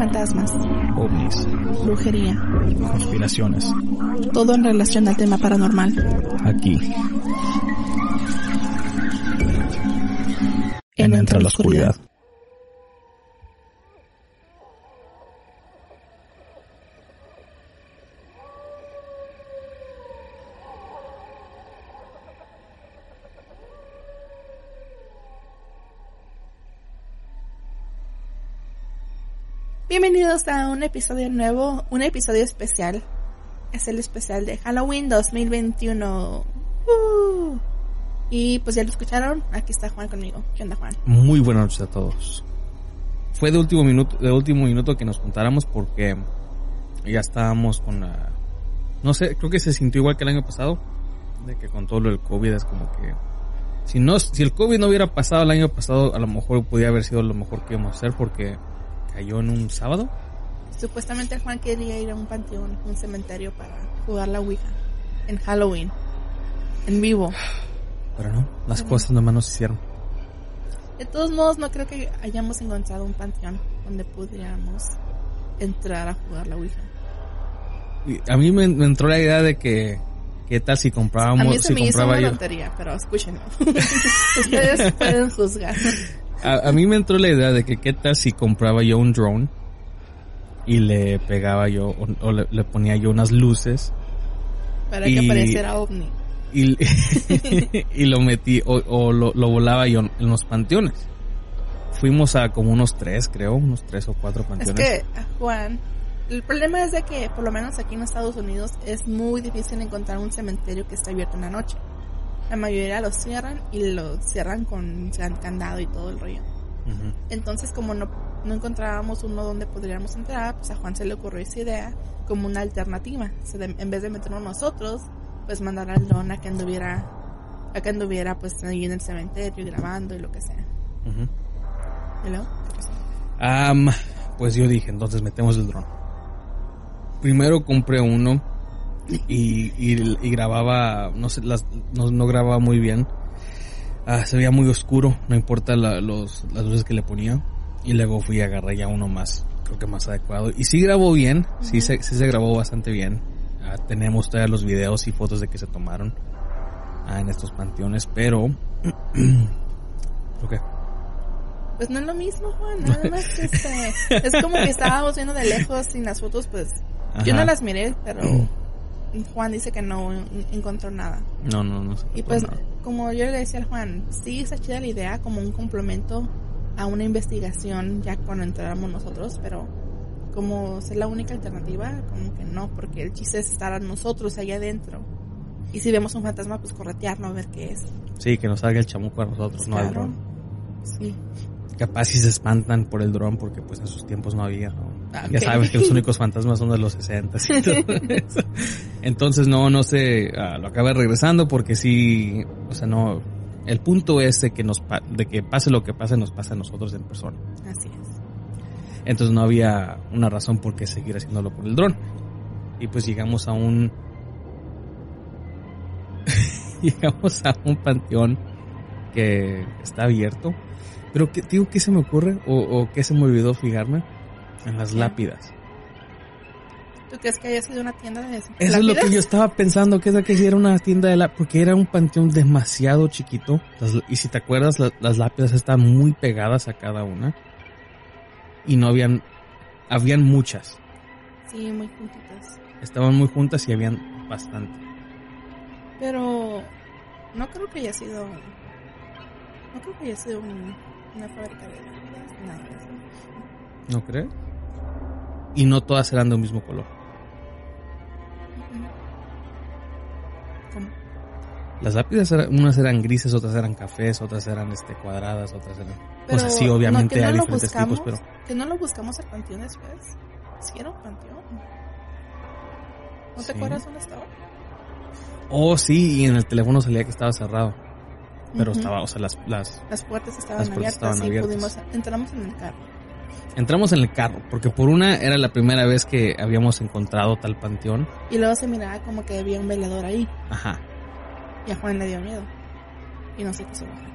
fantasmas, ovnis, brujería, conspiraciones, todo en relación al tema paranormal. aquí, En en Entre la Oscuridad. Bienvenidos a un episodio nuevo, un episodio especial. Es el especial de Halloween 2021. Uh. Y pues ya lo escucharon, aquí está Juan conmigo. ¿Qué onda Juan? Muy buenas noches a todos. Fue de último minuto, de último minuto que nos juntáramos porque ya estábamos con la, no sé, creo que se sintió igual que el año pasado, de que con todo lo del COVID es como que, si no, si el COVID no hubiera pasado el año pasado, a lo mejor podía haber sido lo mejor que íbamos a hacer porque cayó en un sábado. Supuestamente Juan quería ir a un panteón, un cementerio para jugar la Ouija. En Halloween. En vivo. Pero no, las cosas nomás no se hicieron. De todos modos, no creo que hayamos encontrado un panteón donde pudiéramos entrar a jugar la Ouija. Y a mí me, me entró la idea de que, ¿qué tal si A comprábamos, mí se si me hizo una yo? tontería, pero escúchenlo. Ustedes pueden juzgar. A, a mí me entró la idea de que qué tal si compraba yo un drone y le pegaba yo o, o le, le ponía yo unas luces Para Y- que pareciera ovni. y, y lo metí o, o lo, lo volaba yo en los panteones. Fuimos a como unos tres, creo, unos tres o cuatro Es panteones. que, Juan, el problema es de que, por lo menos aquí en Estados Unidos, es muy difícil encontrar un cementerio que esté abierto en la noche. La mayoría lo cierran y lo cierran con can- candado y todo el rollo. Entonces, como no, no encontrábamos uno donde podríamos entrar, pues a Juan se le ocurrió esa idea como una alternativa. O sea, de- en vez de meternos nosotros, pues mandar al don a que anduviera, a que anduviera pues ahí en el cementerio grabando y lo que sea. ¿Y luego? Am, pues yo dije, entonces metemos el dron. Primero compré uno y, y, y grababa, no sé, las, no, no grababa muy bien. Ah, se veía muy oscuro, no importa la- los, las luces que le ponía. Y luego fui a agarrar ya uno más, creo que más adecuado. Y sí grabó bien, sí, se, sí se grabó bastante bien. Ah, tenemos todavía los videos y fotos de que se tomaron ah, en estos panteones, pero... ¿Por qué? Pues no es lo mismo, Juan, nada más este, es como que estábamos viendo de lejos y las fotos, pues, yo no las miré, pero Juan dice que no en- encontró nada. No, no, no. Y pues, nada. como yo le decía al Juan, sí está chida la idea como un complemento a una investigación ya cuando entráramos nosotros, pero como ser la única alternativa, como que no, porque el chiste es estar a nosotros allá adentro. Y si vemos un fantasma, pues corretearnos a ver qué es. Sí, que nos salga el chamuco a nosotros, no al Claro. dron. Sí. Capaz si se espantan por el dron porque pues en sus tiempos no había. ¿no? Ah, Ya sabes que los únicos fantasmas son de los 60 y todo eso. Entonces no, no sé, ah, lo acabé regresando porque sí, o sea, no, el punto es de que nos, de que pase lo que pase, nos pasa a nosotros en persona. Así es. Entonces no había una razón por qué seguir haciéndolo por el dron. Y pues llegamos a un... llegamos a un panteón que está abierto. Pero ¿qué, digo, ¿qué se me ocurre? O, o qué se me olvidó fijarme? En las lápidas. ¿Tú crees que haya sido una tienda de Eso es lo que lápidas? yo estaba pensando, que era que si era una tienda de lápidas, porque era un panteón demasiado chiquito. Las- y si te acuerdas, la- las lápidas estaban muy pegadas a cada una. Y no habían, habían muchas. Sí, muy juntitas. Estaban muy juntas y habían bastante. Pero no creo que haya sido. No creo que haya sido un- una fábrica de lápidas, nada. ¿No crees? Y no todas eran de un mismo color. ¿Cómo? Las lápidas eran- unas eran grises, otras eran cafés, otras eran este cuadradas, otras eran... o sea, Pero, sí, obviamente no, hay no lo diferentes buscamos, tipos, pero... Que no lo buscamos al panteón después. Si era un panteón. ¿No te Sí. acuerdas dónde estaba? Oh, sí, y en el teléfono salía que estaba cerrado. Pero Ujú. estaba, o sea, las, las... Las puertas estaban Las puertas abiertas estaban y abiertas. pudimos. Entramos en el carro. Entramos en el carro, porque por una era la primera vez que habíamos encontrado tal panteón. Y luego se miraba como que había un velador ahí. Ajá. Y a Juan le dio miedo. Y no se quiso bajar.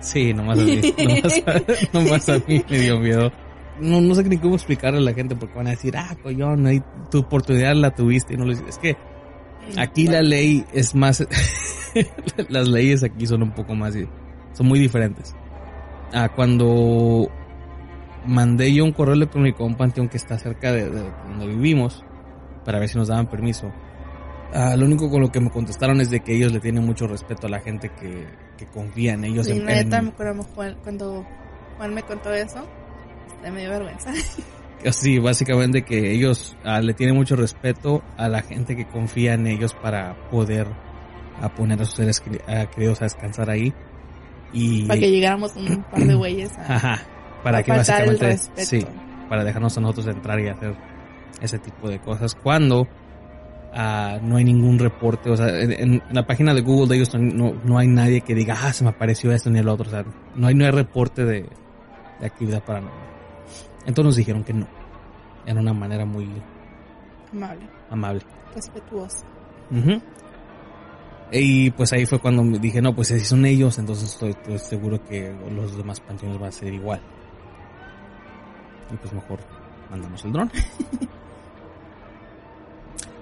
Sí, nomás a mí. nomás, a, nomás a mí me dio miedo. no, no sé ni cómo explicarle a la gente porque van a decir, ah, coño, no, tu oportunidad la tuviste y no lo hiciste. Es que aquí la ley es más, las leyes aquí son un poco más, son muy diferentes. Ah, cuando mandé yo un correo electrónico a un panteón que está cerca de, donde vivimos para ver si nos daban permiso. Ah, lo único con lo que me contestaron es de que ellos le tienen mucho respeto a la gente que, que confía en ellos. en, cuando Juan me contó eso, me dio vergüenza. Sí, básicamente que ellos ah, le tienen mucho respeto a la gente que confía en ellos para poder a poner a sus seres queridos a descansar ahí. Y... Para que llegáramos un par de güeyes Ajá, para que básicamente... Sí, para dejarnos a nosotros entrar y hacer ese tipo de cosas. Cuando ah, no hay ningún reporte, o sea, en, la página de Google de ellos no, no, hay nadie que diga, ah, se me apareció esto ni el otro, o sea, no hay, no hay reporte de, de actividad paranormal. Entonces nos dijeron que no. En una manera muy amable. Amable. Respetuosa. Y pues ahí fue cuando me dije, no, pues si son ellos, entonces estoy, seguro que los demás panteones van a ser igual. Y pues mejor mandamos el dron.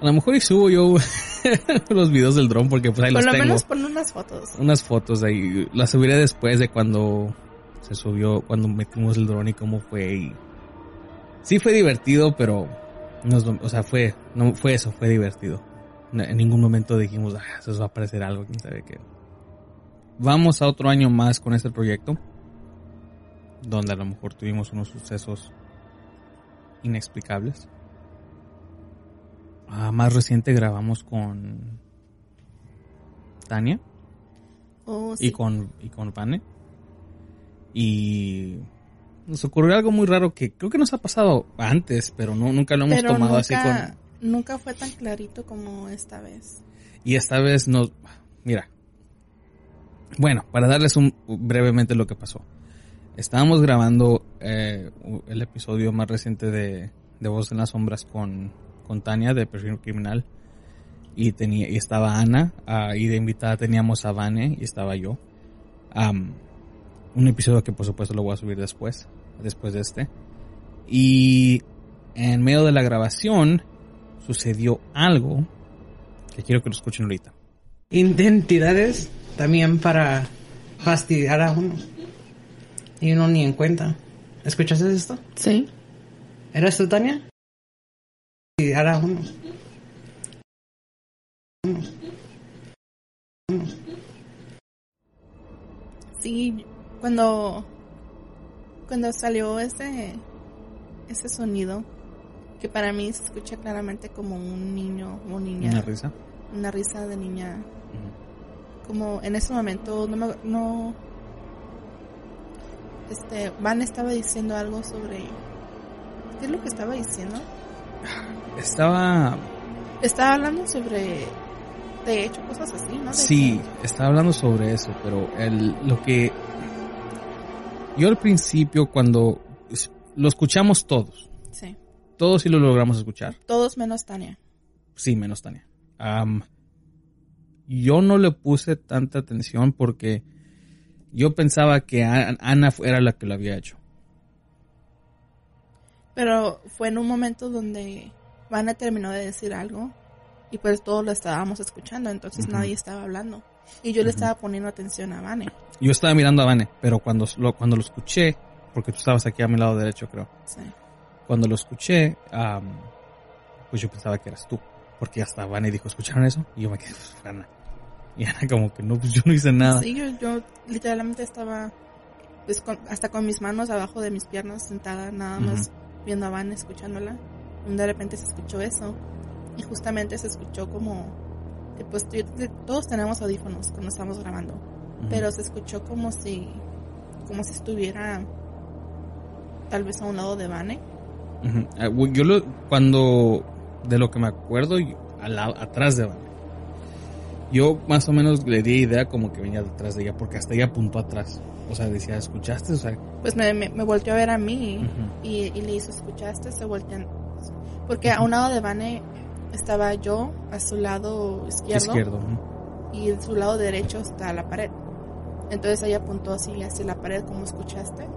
a lo mejor y subo yo los videos del dron porque pues ahí Por los lo menos pon unas fotos. Unas fotos ahí. Las subiré después de cuando se subió, cuando metimos el dron y cómo fue y sí fue divertido, pero no, o sea, fue, no fue eso, fue divertido. En ningún momento dijimos, ah, eso va a aparecer algo, quién sabe qué. Vamos a otro año más con este proyecto, donde a lo mejor tuvimos unos sucesos inexplicables. Ah, más reciente grabamos con Tania oh, y con y con Vane y nos ocurrió algo muy raro que creo que nos ha pasado antes, pero no nunca lo hemos tomado así con... Nunca fue tan clarito como esta vez. Y esta vez nos... Mira. Bueno, para darles un brevemente lo que pasó. Estábamos grabando eh, el episodio más reciente de, de Voz en las Sombras con, con Tania de Perfil Criminal. Y, tenía, y estaba Ana. Ah, y de invitada teníamos a Vane y estaba yo. un episodio que por supuesto lo voy a subir después después de este. Y en medio de la grabación sucedió algo que quiero que lo escuchen ahorita. Identidades también para fastidiar a uno. Y uno ni en cuenta. ¿Escuchaste esto? Sí. ¿Eres tú, Tania? Fastidiar a uno. Sí, cuando cuando salió ese, ese sonido, que para mí se escucha claramente como un niño o niña. Una risa. Una risa de niña. Como en ese momento no, no este Van estaba diciendo algo sobre ¿qué es lo que estaba diciendo? Estaba estaba hablando sobre de hecho cosas así, ¿no? sí, estaba hablando sobre eso, pero el lo que yo al principio cuando lo escuchamos todos. Sí. Todos sí lo logramos escuchar. Todos menos Tania. Sí, menos Tania. yo no le puse tanta atención porque yo pensaba que Ana era la que lo había hecho. Pero fue en un momento donde Ana terminó de decir algo y pues todos lo estábamos escuchando, entonces nadie estaba hablando. Y yo le estaba poniendo atención a Vane. Yo estaba mirando a Vane, pero cuando lo, cuando lo escuché, porque tú estabas aquí a mi lado derecho, creo. Sí. Cuando lo escuché, pues yo pensaba que eras tú. Porque hasta Vane dijo, ¿escucharon eso? Y yo me quedé, pues, Ana. Y Ana como que no, pues yo no hice nada. Sí, yo, literalmente estaba, pues hasta con mis manos abajo de mis piernas sentada, nada más viendo a Vane, escuchándola. Y de repente se escuchó eso. Y justamente se escuchó como pues todos tenemos audífonos cuando estamos grabando, pero se escuchó como si, como si estuviera tal vez a un lado de Vane. Ah, yo lo, cuando, de lo que me acuerdo, al, atrás de Vane. Yo más o menos le di idea como que venía detrás de ella, porque hasta ella apuntó atrás. O sea, decía, ¿escuchaste? O sea, pues me, me, volteó a ver a mí y, le hizo, ¿escuchaste? Se voltean. Porque a un lado de Vane estaba yo a su lado izquierdo, y en su lado derecho está la pared. Entonces ella apuntó así hacia la pared como escuchaste.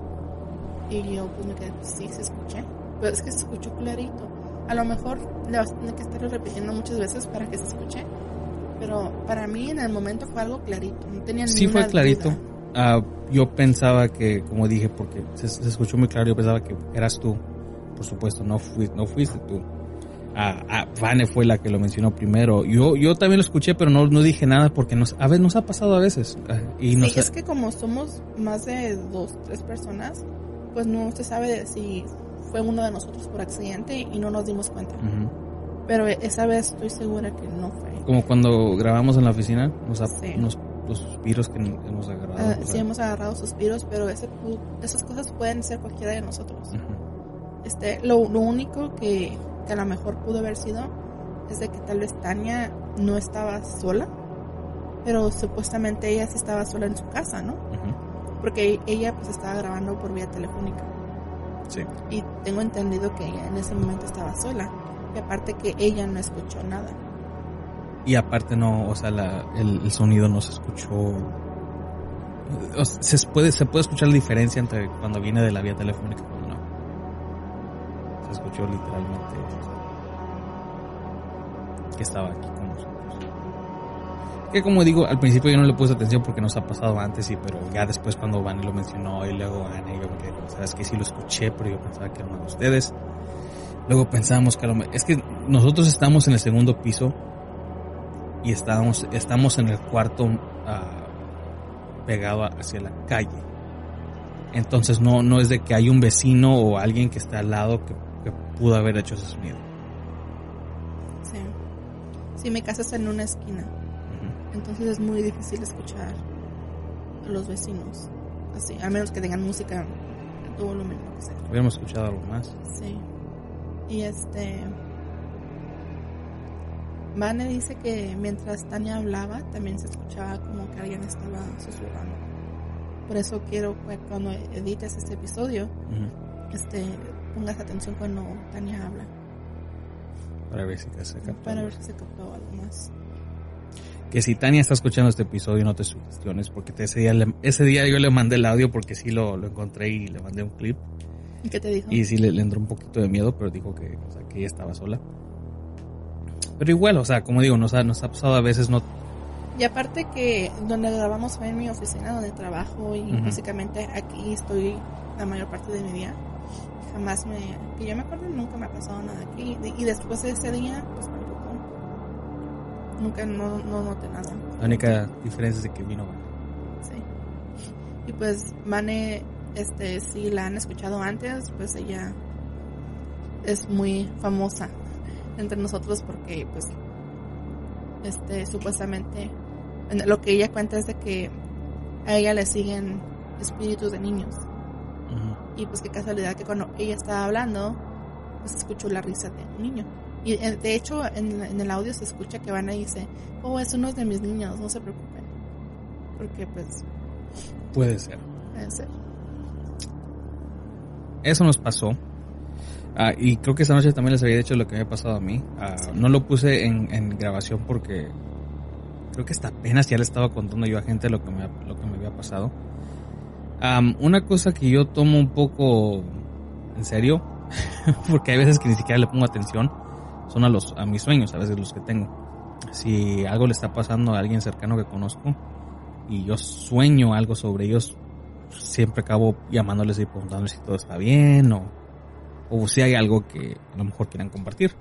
Y yo pues me quedé, pues sí, se escuché. Pero es que se escuchó clarito. A lo mejor le vas a tener que estarlo repitiendo muchas veces para que se escuche. Pero para mí en el momento fue algo clarito. No tenía Sí fue clarito. Ah, yo pensaba que, como dije, porque se, se escuchó muy claro, yo pensaba que eras tú. Por supuesto, no, fui- no fuiste tú. Ah, Vane fue la que lo mencionó primero. Yo, yo también lo escuché, pero no, no dije nada porque nos, a veces nos ha pasado a veces. Y nos Sí, es que como somos más de dos, tres personas, pues no se sabe si fue uno de nosotros por accidente y no nos dimos cuenta. Ujú. Pero esa vez estoy segura que no fue. Como cuando grabamos en la oficina, nos, ha- Sí. nos- los suspiros que hemos agarrado. Ah, sí hemos agarrado suspiros, pero ese, esas cosas pueden ser cualquiera de nosotros. Este, lo, lo único que, que a lo mejor pudo haber sido es de que tal vez Tania no estaba sola, pero supuestamente ella sí estaba sola en su casa, ¿no? Porque ella pues estaba grabando por vía telefónica. Sí. Y tengo entendido que ella en ese momento estaba sola. Y aparte que ella no escuchó nada. Y aparte no, o sea, la- el, el sonido no se escuchó. o sea, se puede, se puede escuchar la diferencia entre cuando viene de la vía telefónica y cuando no. Se escuchó literalmente que estaba aquí con nosotros. Que como digo, al principio yo no le puse atención porque nos ha pasado antes, sí, pero ya después cuando Vane lo mencionó y luego Ana, yo me quedé, sabes que sí lo escuché, pero yo pensaba que era uno de ustedes. Luego pensamos que a lo me- es que nosotros estamos en el segundo piso y estábamos, estamos en el cuarto ah, pegado hacia la calle. Entonces no, no es de que hay un vecino o alguien que está al lado que, que pudo haber hecho ese sonido. Sí. Sí, mi casa está en una esquina. Entonces es muy difícil escuchar a los vecinos. Así, a menos que tengan música a todo volumen. Hubiéramos escuchado algo más. Sí. Y este. Vane dice que mientras Tania hablaba, también se escuchaba como que alguien estaba susurrando. Por eso quiero que cuando edites este episodio, Ujú. este, pongas atención cuando Tania habla. Para ver si se captó. Para ver si se captó algo más. Que si Tania está escuchando este episodio, no te sugestiones, porque ese, día ese día yo le mandé el audio porque sí lo, lo encontré y le mandé un clip. ¿Y qué te dijo? Y sí le, le entró un poquito de miedo, pero dijo que, o sea, que ella estaba sola. Pero igual, o sea, como digo, nos ha, nos ha pasado a veces, no, Y aparte que donde grabamos fue en mi oficina donde trabajo y básicamente aquí estoy la mayor parte de mi día. Jamás me, que yo me acuerdo, nunca me ha pasado nada aquí. Y después de ese día, pues tampoco. Nunca, no, no noté nada. la única diferencia es de que vino. Sí. Y pues Mane, este, si la han escuchado antes, pues ella es muy famosa entre nosotros porque pues este supuestamente en- lo que ella cuenta es de que a ella le siguen espíritus de niños. Y pues qué casualidad que cuando ella estaba hablando pues escuchó la risa de un niño. Y eh, de hecho en, en el audio se escucha que Vanna dice oh es uno de mis niños no se preocupen porque pues Puede ser. puede ser Eso nos pasó. Ah, y creo que esa noche también les había dicho lo que me había pasado a mí. Ah, Sí. No lo puse en, en grabación porque creo que hasta apenas ya le estaba contando yo a gente lo que me, lo que me había pasado. Am, una cosa que yo tomo un poco en serio, porque hay veces que ni siquiera le pongo atención, son a, los, a mis sueños, a veces los que tengo. Si algo le está pasando a alguien cercano que conozco y yo sueño algo sobre ellos, siempre acabo llamándoles y preguntándoles si todo está bien o, o si hay algo que a lo mejor quieran compartir.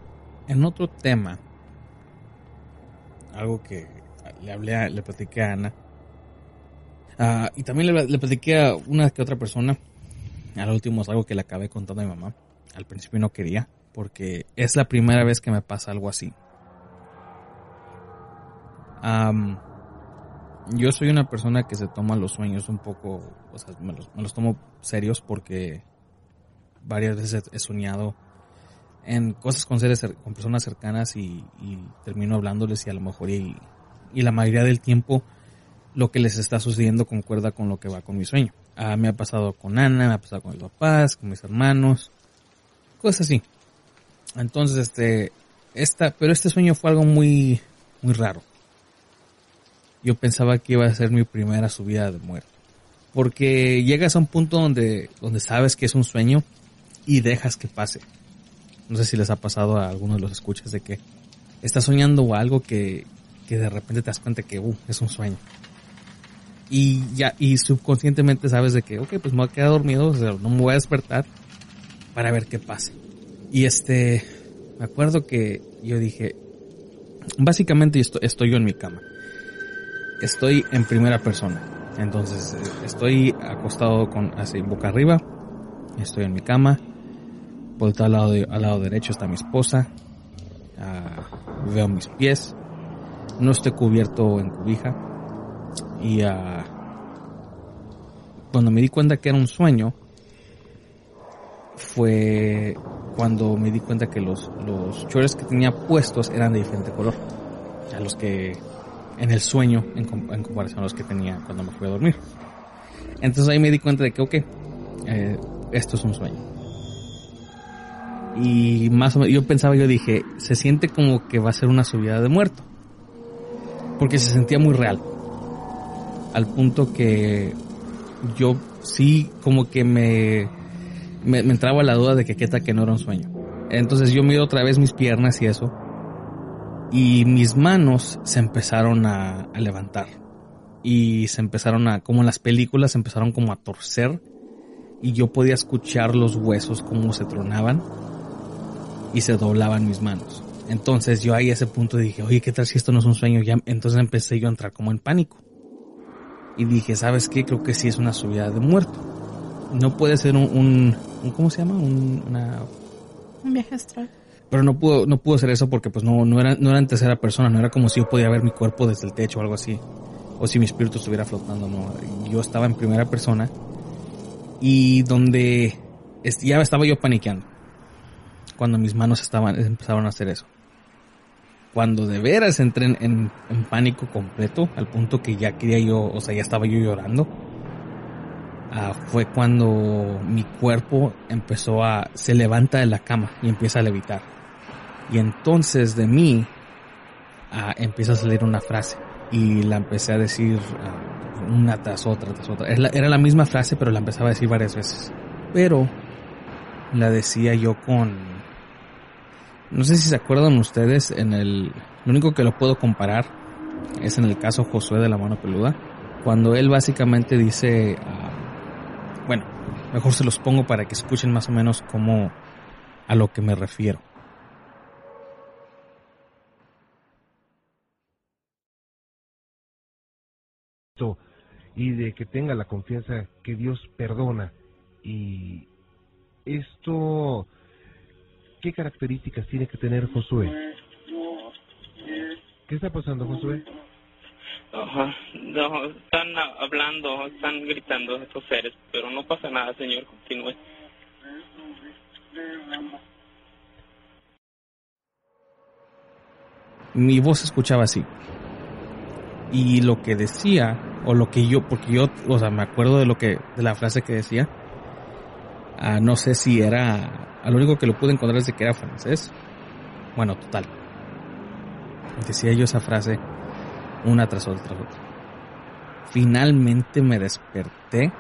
En otro tema, algo que le hablé, a- le platiqué a Ana, ah, y también le, platiqué a una que otra persona, al último es algo que le acabé contando a mi mamá, al principio no quería, porque es la primera vez que me pasa algo así. Am, yo soy una persona que se toma los sueños un poco, o sea, me los, me los tomo serios porque varias veces he, soñado en cosas con seres, con personas cercanas y, y termino hablándoles y a lo mejor y, y la mayoría del tiempo lo que les está sucediendo concuerda con lo que va con mi sueño. Ah, me ha pasado con Ana, me ha pasado con mis papás, con mis hermanos, cosas así. Entonces, este, esta, pero este sueño fue algo muy, muy raro. Yo pensaba que iba a ser mi primera subida de muerte. Porque llegas a un punto donde, donde sabes que es un sueño y dejas que pase. No sé si les ha pasado a algunos de los escuchas de que estás soñando algo que, que de repente te das cuenta que uh, es un sueño. Y ya, y subconscientemente sabes de que, ok, pues me voy a quedar dormido, o sea, no me voy a despertar para ver qué pasa. Y este, me acuerdo que yo dije, básicamente estoy, estoy yo en mi cama. Estoy en primera persona. Entonces, eh, estoy acostado con así boca arriba. Estoy en mi cama. Por al lado, al lado derecho está mi esposa. Ah, veo mis pies. No estoy cubierto en cubija. Y uh, cuando me di cuenta que era un sueño, fue cuando me di cuenta que los, los chores que tenía puestos eran de diferente color. A los que en el sueño en, comparación a los que tenía cuando me fui a dormir. Entonces ahí me di cuenta de que, ok, eh, esto es un sueño. Y más o menos, yo pensaba, yo dije, se siente como que va a ser una subida de muerto. Porque se sentía muy real. Al punto que yo sí como que me, me, entraba la duda de que qué tal que no era un sueño. Entonces yo miro otra vez mis piernas y eso y mis manos se empezaron a, levantar y se empezaron a, como en las películas, se empezaron como a torcer y yo podía escuchar los huesos como se tronaban y se doblaban mis manos. Entonces yo ahí a ese punto dije, oye, ¿qué tal si esto no es un sueño? Ya, entonces empecé yo a entrar como en pánico. Y dije, ¿sabes qué? Creo que sí es una subida de muerto. No puede ser un, un, ¿cómo se llama? Un, una... Un viaje astral. Pero no pudo, no pudo ser eso porque pues no, no era, no era en tercera persona, no era como si yo podía ver mi cuerpo desde el techo o algo así. O si mi espíritu estuviera flotando, no. Yo estaba en primera persona y donde ya estaba yo paniqueando. Cuando mis manos estaban, empezaron a hacer eso. Cuando de veras entré en, en pánico completo, al punto que ya quería yo, o sea, ya estaba yo llorando Ah, fue cuando mi cuerpo empezó a, se levanta de la cama y empieza a levitar. Y entonces de mí ah, empieza a salir una frase y la empecé a decir ah, una tras otra, tras otra. Era la, misma frase, pero la empezaba a decir varias veces. Pero la decía yo con, no sé si se acuerdan ustedes, en el, lo único que lo puedo comparar es en el caso Josué de la mano peluda, cuando él básicamente dice, bueno, mejor se los pongo para que escuchen más o menos cómo a lo que me refiero. Y de que tenga la confianza que Dios perdona. Y esto, ¿qué características tiene que tener Josué? ¿Qué está pasando, Josué? Ajá. No, están hablando, están gritando estos seres, pero no pasa nada, Señor, continúe. Mi voz se escuchaba así. Y lo que decía, o lo que yo, porque yo, o sea, me acuerdo de lo que, de la frase que decía. Ah, no sé si era, lo único que lo pude encontrar es de que era francés. Bueno, total. Decía yo esa frase una tras otra, tras otra. Finalmente me desperté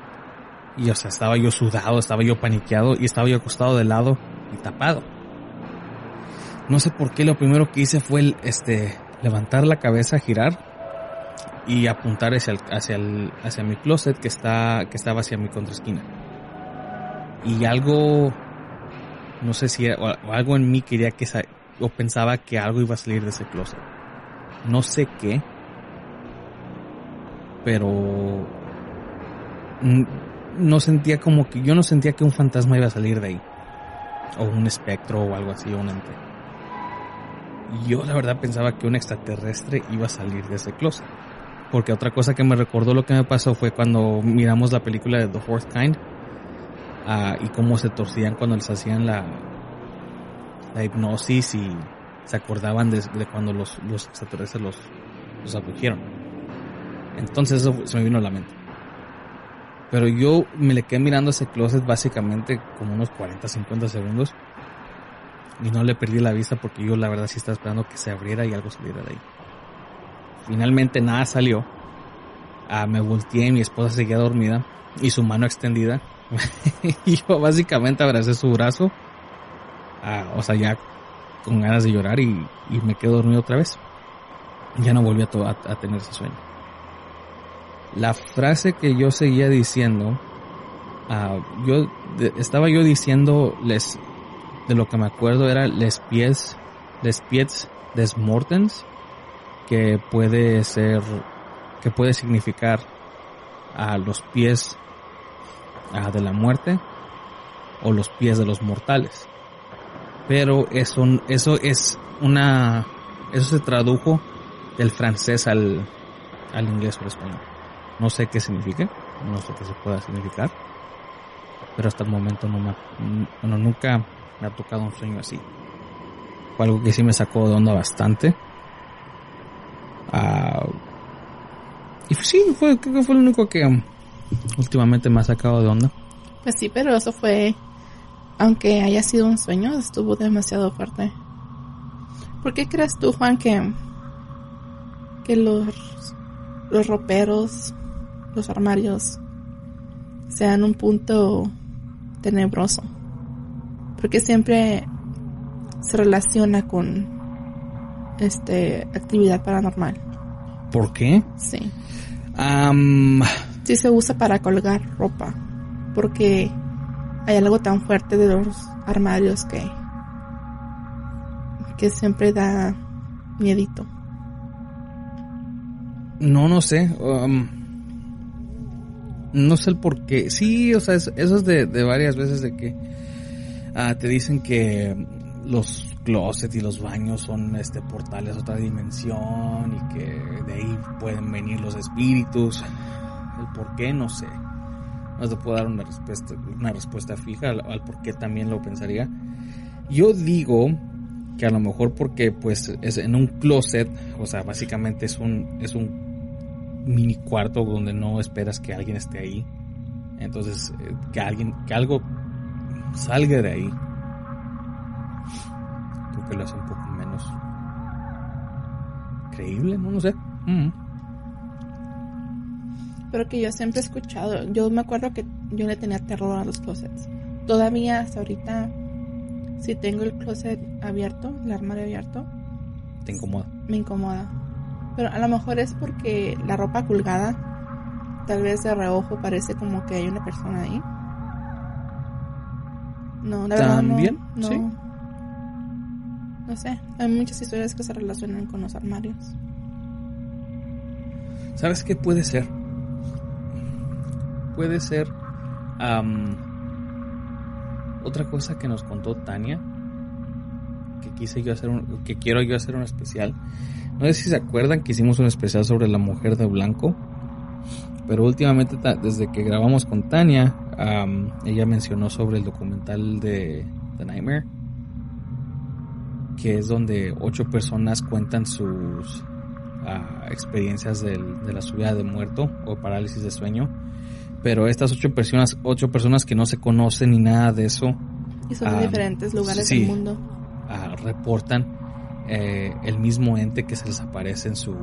y, o sea, estaba yo sudado, estaba yo paniqueado y estaba yo acostado de lado y tapado. No sé por qué lo primero que hice fue el, este, levantar la cabeza, girar y apuntar hacia el, hacia el, hacia mi closet que está, que estaba hacia mi contraesquina. Y algo, no sé si o algo en mí quería que, o pensaba que algo iba a salir de ese closet. No sé qué, pero no sentía como que yo no sentía que un fantasma iba a salir de ahí o un espectro o algo así o un ente. Yo la verdad pensaba que un extraterrestre iba a salir de ese closet. Porque otra cosa que me recordó lo que me pasó fue cuando miramos la película de The Fourth Kind uh, y cómo se torcían cuando les hacían la, la hipnosis y se acordaban de, cuando los, los extraterrestres los, los abdujeron. Entonces eso se me vino a la mente. Pero yo me le quedé mirando ese closet básicamente como unos 40, 50 segundos. Y no le perdí la vista porque yo la verdad sí estaba esperando que se abriera y algo saliera de ahí. Finalmente nada salió. Ah, me volteé y mi esposa seguía dormida y su mano extendida. y yo básicamente abracé su brazo. Ah, o sea, ya con ganas de llorar y, me quedé dormido otra vez. Ya no volví a, tener ese sueño. La frase que yo seguía diciendo, ah, yo estaba yo diciendo de lo que me acuerdo era les pies les pies des mortens que puede ser que puede significar a los pies ah, de la muerte o los pies de los mortales. Pero eso eso es una eso se tradujo del francés al al inglés o al español. No sé qué significa no sé qué se pueda significar pero hasta el momento no me bueno, nunca me ha tocado un sueño así. Fue algo que sí me sacó de onda bastante Ah, y sí fue creo que fue lo único que um, últimamente me ha sacado de onda Pues sí, pero eso fue, aunque haya sido un sueño, estuvo demasiado fuerte. ¿Por qué crees tú, Juan, que, que los, los roperos, los armarios, sean un punto tenebroso? Porque siempre se relaciona con este actividad paranormal. ¿por qué? Sí. Am, sí se usa para colgar ropa porque hay algo tan fuerte de los armarios que que siempre da miedito No, no sé. um, no sé el por qué. Sí, o sea, es- eso es de, de varias veces de que ah, te dicen que los closets y los baños son este portales a otra dimensión y que de ahí pueden venir los espíritus. El por qué no sé. No te puedo dar una respuesta, una respuesta fija al, al por qué también lo pensaría. Yo digo que a lo mejor porque pues es en un closet, o sea, básicamente es un es un mini cuarto donde no esperas que alguien esté ahí. Entonces, eh, que alguien que algo salga de ahí. Que lo hace un poco menos creíble, no, no sé. Mm. pero que yo siempre he escuchado yo me acuerdo que yo le tenía terror a los closets todavía hasta ahorita si tengo el closet abierto el armario abierto Te incomoda. me incomoda pero a lo mejor es porque la ropa colgada tal vez de reojo parece como que hay una persona ahí no la verdad no- También, no, sí. No sé hay muchas historias que se relacionan con los armarios ¿Sabes qué puede ser? Puede ser am, otra cosa que nos contó Tania que quise yo hacer un, que quiero yo hacer un especial. No sé si se acuerdan que hicimos un especial sobre la mujer de blanco, pero últimamente desde que grabamos con Tania, am, ella mencionó sobre el documental de The Nightmare, que es donde ocho personas cuentan sus ah, experiencias del- de la subida de muerto o parálisis de sueño. Pero estas ocho personas, ocho personas que no se conocen ni nada de eso, y son Ah, de diferentes lugares sí. del mundo ah, reportan eh, el mismo ente que se les aparece en su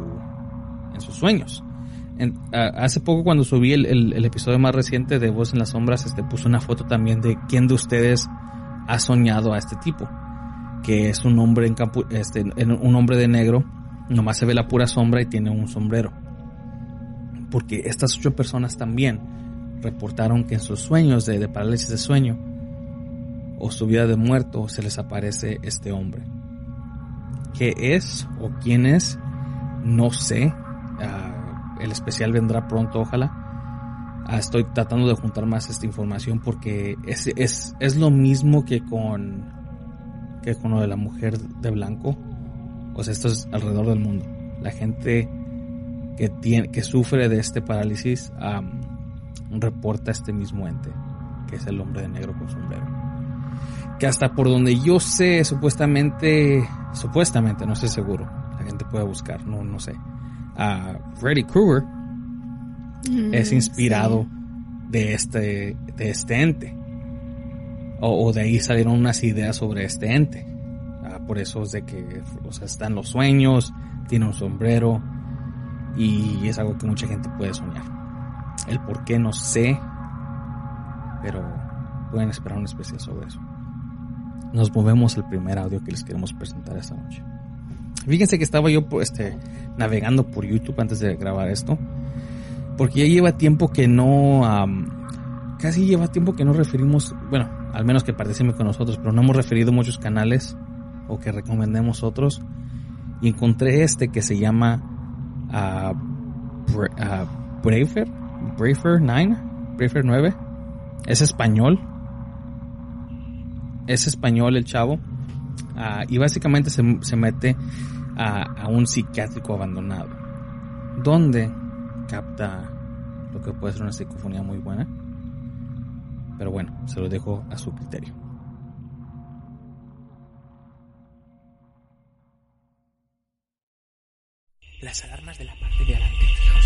en sus sueños. En- ah, hace poco cuando subí el, el- el episodio más reciente de Voz en las Sombras, este puse una foto también de quién de ustedes ha soñado a este tipo, que es un hombre en campu- este, un hombre de negro, nomás se ve la pura sombra y tiene un sombrero. Porque estas ocho personas también reportaron que en sus sueños de, de parálisis de sueño o su vida de muerto se les aparece este hombre. ¿Qué es o quién es? No sé. Ah, el especial vendrá pronto, ojalá. Ah, estoy tratando de juntar más esta información porque es, es, es lo mismo que con, que con lo de la mujer de blanco. O sea, esto es alrededor del mundo. La gente que, tiene, que sufre de este parálisis reporta este mismo ente, que es el hombre de negro con sombrero que hasta por donde yo sé, supuestamente, supuestamente, no estoy seguro, la gente puede buscar, no, no sé, a Freddy Krueger Mm, es inspirado sí. de este, de este ente. O, de ahí salieron unas ideas sobre este ente. Ah, por eso es de que, o sea, están los sueños, tiene un sombrero. Y es algo que mucha gente puede soñar. El por qué no sé, pero pueden esperar un especial sobre eso. Nos movemos al primer audio que les queremos presentar esta noche. Fíjense que estaba yo este, navegando por YouTube antes de grabar esto. Porque ya lleva tiempo que no... casi lleva tiempo que no referimos... Bueno, al menos que participen con nosotros. Pero no hemos referido muchos canales. O que recomendemos otros. Y encontré este que se llama... Uh, Braver. Braver 9. Braver 9. Es español. Es español el chavo. Uh, y básicamente se, se mete a, un psiquiátrico abandonado, donde capta lo que puede ser una psicofonía muy buena. Pero bueno, se lo dejo a su criterio. Las alarmas de la parte de adelante, fijaos.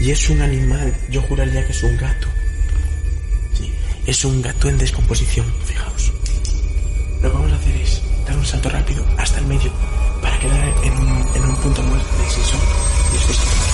Y es un animal, yo juraría que es un gato. Sí, es un gato en descomposición, fijaos. Lo que vamos a hacer es dar un salto rápido hasta el medio para quedar en un, en un punto muy preciso y después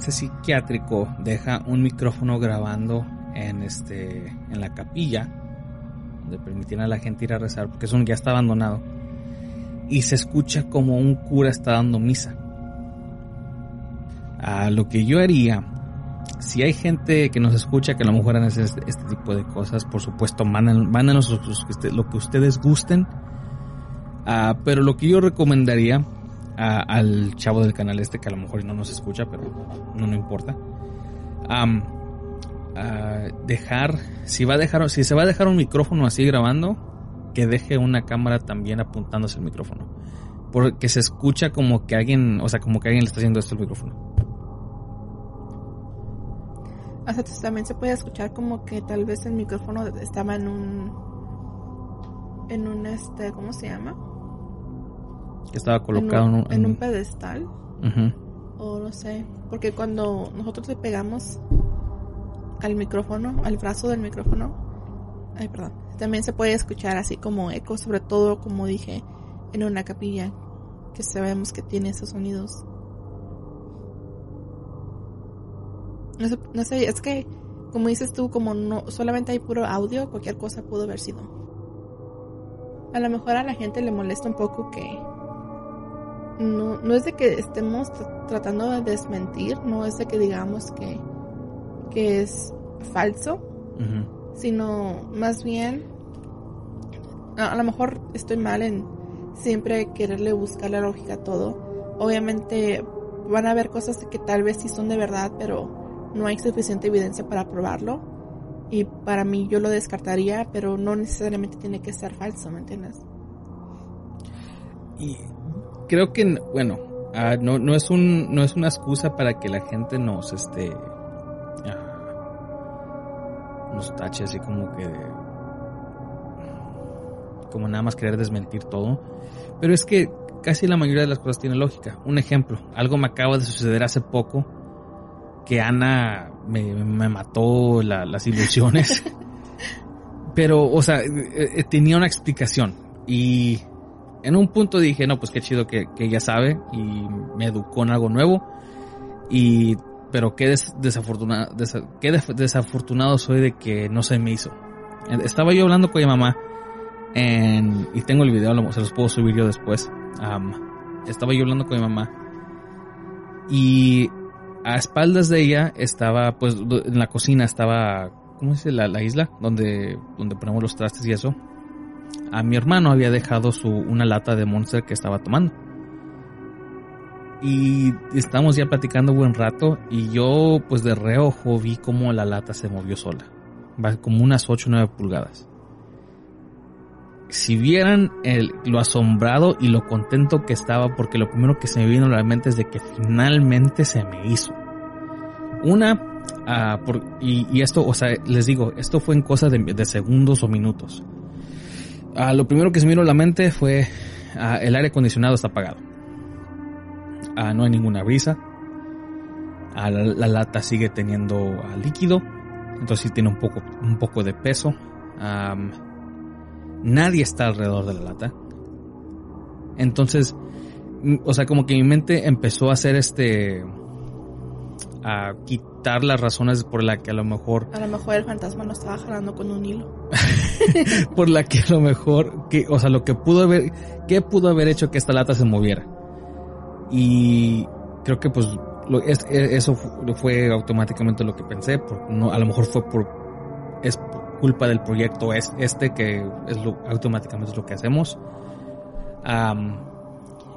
este psiquiátrico deja un micrófono grabando en este en la capilla donde permitían a la gente ir a rezar porque es un ya está abandonado y se escucha como un cura está dando misa. A lo que yo haría, si hay gente que nos escucha que a lo mejor hace este, este, tipo de cosas, por supuesto, mándenos lo que ustedes gusten. Ah, pero lo que yo recomendaría al chavo del canal este que a lo mejor no nos escucha, pero no, no importa. dejar, si va a dejar, si se va a dejar un micrófono así grabando, que deje una cámara también apuntándose el micrófono. Porque se escucha como que alguien, o sea, como que alguien le está haciendo esto al micrófono. O sea, también se puede escuchar como que tal vez el micrófono estaba en un, en un este, ¿cómo se llama? Que estaba colocado en un, en un, pedestal. O no sé, porque cuando nosotros le pegamos al micrófono, al brazo del micrófono, ay, perdón, también se puede escuchar así como eco, sobre todo como dije, en una capilla, que sabemos que tiene esos sonidos. No sé, no sé, es que, como dices tú, como no solamente hay puro audio, cualquier cosa pudo haber sido. A lo mejor a la gente le molesta un poco que no, no es de que estemos tratando de desmentir, no es de que digamos que, que es falso, sino más bien, a, lo mejor estoy mal en siempre quererle buscar la lógica a todo. Obviamente van a haber cosas que tal vez sí son de verdad, pero no hay suficiente evidencia para probarlo. Y para mí yo lo descartaría, pero no necesariamente tiene que ser falso, ¿me entiendes? Y creo que, bueno, ah, no, no, es un, no es una excusa para que la gente nos, este, ah, nos tache así como que, como nada más querer desmentir todo. Pero es que casi la mayoría de las cosas tiene lógica. Un ejemplo, algo me acaba de suceder hace poco, que Ana me, me mató las ilusiones. Pero, o sea, eh, eh, tenía una explicación. Y en un punto dije, no, pues qué chido que, ella sabe y me educó en algo nuevo. Y, pero qué, desafortunado, soy de que no se me hizo. Estaba yo hablando con mi mamá en, y tengo el video, se los puedo subir yo después. estaba yo hablando con mi mamá y a espaldas de ella estaba, pues en la cocina estaba, ¿cómo dice? La, la isla donde, donde ponemos los trastes y eso a mi hermano había dejado su, una lata de Monster que estaba tomando. y estamos ya platicando buen rato y yo pues de reojo vi como la lata se movió sola. Va como unas 8 o 9 pulgadas. Si vieran el, lo asombrado y lo contento que estaba porque lo primero que se me vino a la mente es de que finalmente se me hizo. Una, ah, por, y, esto, o sea, les digo, esto fue en cosas de, de segundos o minutos. Lo primero que se me vino a la mente fue ah, el aire acondicionado está apagado. Ah, no hay ninguna brisa. Ah, la, la, lata sigue teniendo líquido. Entonces sí tiene un poco, un poco de peso. nadie está alrededor de la lata. Entonces, o sea, como que mi mente empezó a hacer este... A quitar las razones por la que a lo mejor... A lo mejor el fantasma no estaba jalando con un hilo. por la que a lo mejor... Que, o sea, lo que pudo haber... ¿Qué pudo haber hecho que esta lata se moviera? Y creo que pues lo, es, eso fue automáticamente lo que pensé, no, a lo mejor fue por, es por culpa del proyecto es, este que es lo, automáticamente es lo que hacemos. Um,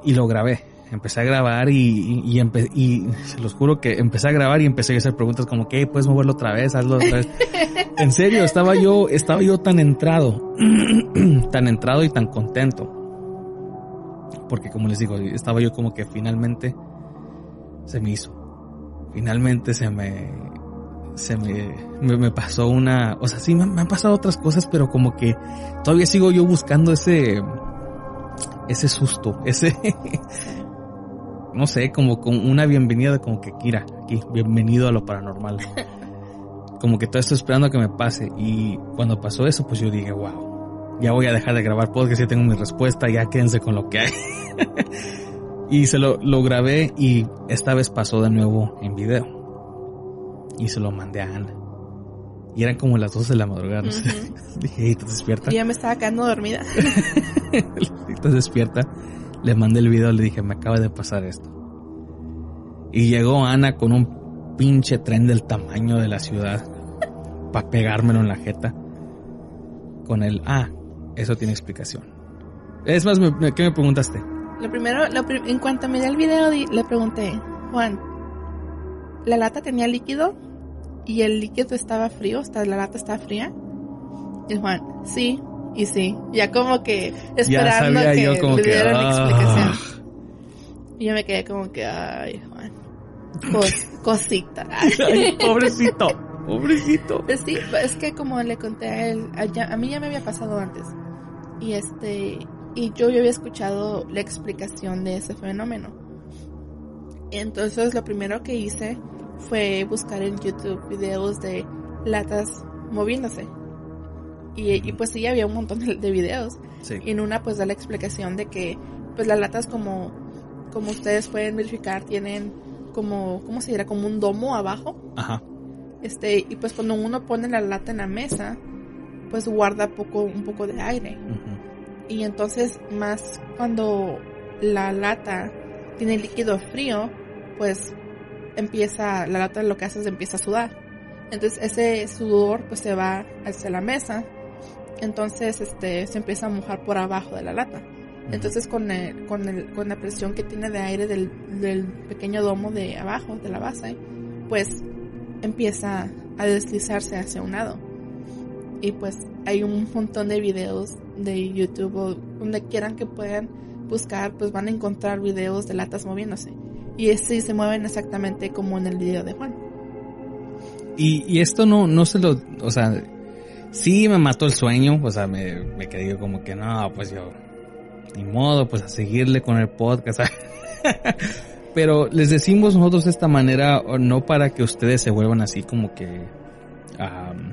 y lo grabé, empecé a grabar y, y, y, empe y, se los juro que empecé a grabar y empecé a hacer preguntas como que puedes moverlo otra vez, hazlo otra vez. en serio, estaba yo, estaba yo tan entrado, tan entrado y tan contento porque como les digo, estaba yo como que finalmente se me hizo. Finalmente se me, se me, me, me pasó una, o sea, sí me, me, han pasado otras cosas, pero como que todavía sigo yo buscando ese, ese susto, ese, no sé, como con una bienvenida como que Kira, aquí, bienvenido a lo paranormal. Como que todo estoy esperando a que me pase y cuando pasó eso, pues yo dije, wow, ya voy a dejar de grabar podcast, ya tengo mi respuesta, ya quédense con lo que hay. y se lo, lo grabé y esta vez pasó de nuevo en video. Y se lo mandé a Ana. Y eran como las 12 de la madrugada. Uh -huh. Dije, hey, ¿estás despierta? Y ya me estaba quedando dormida. ¿Estás despierta? Le mandé el video, le dije, me acaba de pasar esto. Y llegó Ana con un pinche tren del tamaño de la ciudad para pegármelo en la jeta. Con el, ah, eso tiene explicación. Es más, ¿qué me preguntaste? Lo primero, en cuanto miré el video, le pregunté, Juan, ¿la lata tenía líquido? ¿Y el líquido estaba frío? ¿Hasta ¿La lata estaba fría? Y Juan, sí, y sí. Ya como que esperando que como le dieran que, explicación. ah. Y yo me quedé como que, ay, Juan, cos cosita. Ay, pobrecito, pobrecito. Pues sí, es que como le conté a él, a, ya, a mí ya me había pasado antes. Y este, y yo ya había escuchado la explicación de ese fenómeno. Entonces lo primero que hice fue buscar en YouTube videos de latas moviéndose. Y, y pues sí, había un montón de, de videos. Sí. Y en una pues da la explicación de que pues las latas como, como ustedes pueden verificar tienen como, ¿cómo se dirá? Como un domo abajo. Ajá. Este, y pues cuando uno pone la lata en la mesa, pues guarda poco, un poco de aire. Uh -huh. Y entonces más cuando la lata tiene líquido frío, pues empieza, la lata lo que hace es empieza a sudar. Entonces ese sudor pues se va hacia la mesa. Entonces este se empieza a mojar por abajo de la lata. Entonces con, el, con, el, con la presión que tiene de aire del, del pequeño domo de abajo, de la base, pues empieza a deslizarse hacia un lado. Y pues hay un montón de videos de YouTube o donde quieran que puedan buscar, pues van a encontrar videos de latas moviéndose. Y sí se mueven exactamente como en el video de Juan. Y, y esto no, no se lo, o sea, sí me mató el sueño, o sea, me, me quedé como que no, pues yo, ni modo, pues a seguirle con el podcast. Pero les decimos nosotros de esta manera, no para que ustedes se vuelvan así como que, um,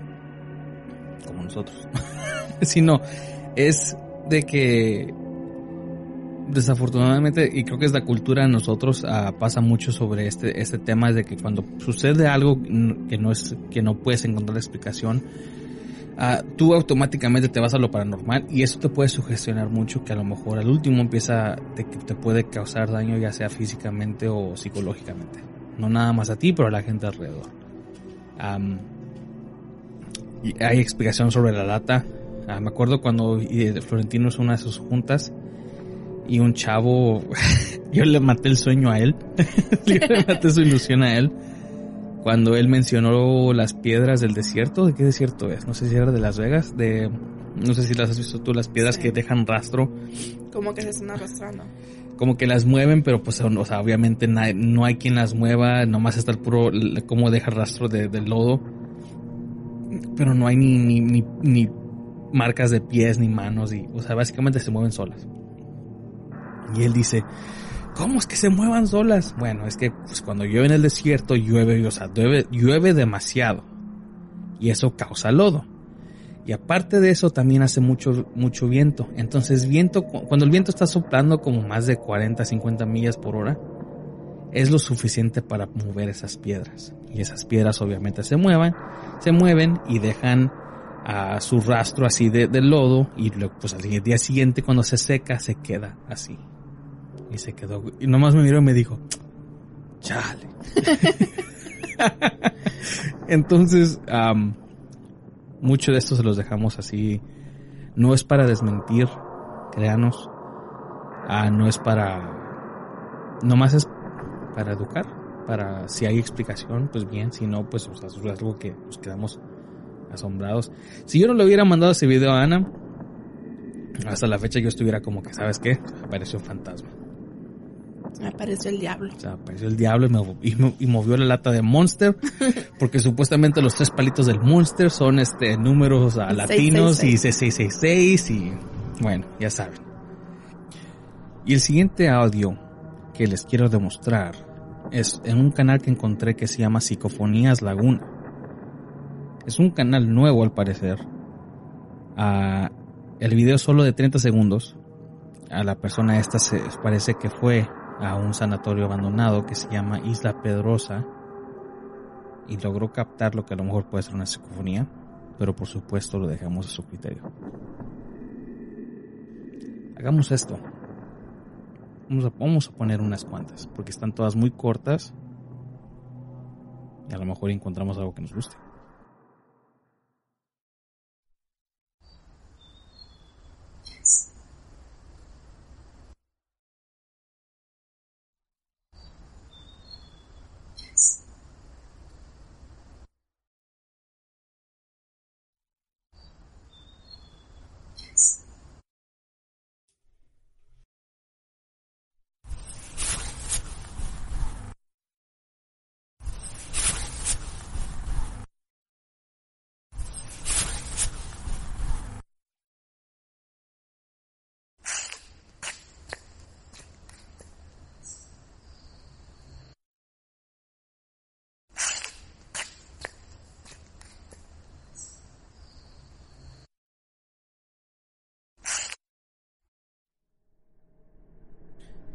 como nosotros, sino es de que desafortunadamente, y creo que es la cultura de nosotros, uh, pasa mucho sobre este, este tema de que cuando sucede algo que no es, que no puedes encontrar explicación, uh, tú automáticamente te vas a lo paranormal y eso te puede sugestionar mucho que a lo mejor al último empieza, te, te puede causar daño ya sea físicamente o psicológicamente. No nada más a ti, pero a la gente alrededor. Um, y hay explicación sobre la lata. Uh, me acuerdo cuando Florentino hizo una de sus juntas y un chavo, yo le maté el sueño a él, yo le maté su ilusión a él. Cuando él mencionó las piedras del desierto, ¿de qué desierto es? No sé si era de Las Vegas, de, no sé si las has visto tú, las piedras Sí. que dejan rastro, Como que se están arrastrando. como que las mueven, pero pues, o sea, obviamente no hay quien las mueva, nomás está el puro, cómo deja rastro de, del lodo, pero no hay ni, ni, ni, ni marcas de pies ni manos, y, o sea, básicamente se mueven solas. Y él dice, ¿cómo es que se muevan solas? Bueno, es que pues, cuando llueve en el desierto, llueve, o sea, llueve, llueve demasiado, y eso causa lodo. Y aparte de eso también hace mucho, mucho viento. Entonces viento, cu- cuando el viento está soplando como más de 40, 50 millas por hora, es lo suficiente para mover esas piedras. Y esas piedras obviamente se mueven, se mueven y dejan a su rastro así de, de lodo y pues al día siguiente cuando se seca se queda así. Y se quedó, y nomás me miró y me dijo, chale. Entonces, am, mucho de esto se los dejamos así. No es para desmentir, créanos. Ah, no es para. Nomás es para educar. Para si hay explicación, pues bien. Si no, pues o sea, es algo que nos quedamos asombrados. Si yo no le hubiera mandado ese video a Ana, hasta la fecha yo estuviera como que, ¿sabes qué? Apareció un fantasma. Me apareció el diablo. O sea, apareció el diablo y, me- y mo- y movió la lata de Monster, porque supuestamente los tres palitos del Monster son este números El latinos y 666. C666 y bueno, ya saben. Y el siguiente audio que les quiero demostrar es en un canal que encontré que se llama Psicofonías Laguna. Es un canal nuevo al parecer. Ah, el video es solo de 30 segundos. A la persona esta se parece que fue a un sanatorio abandonado que se llama Isla Pedrosa y logró captar lo que a lo mejor puede ser una psicofonía, pero por supuesto lo dejamos a su criterio. Hagamos esto. Vamos a, vamos a poner unas cuantas, porque están todas muy cortas y a lo mejor encontramos algo que nos guste.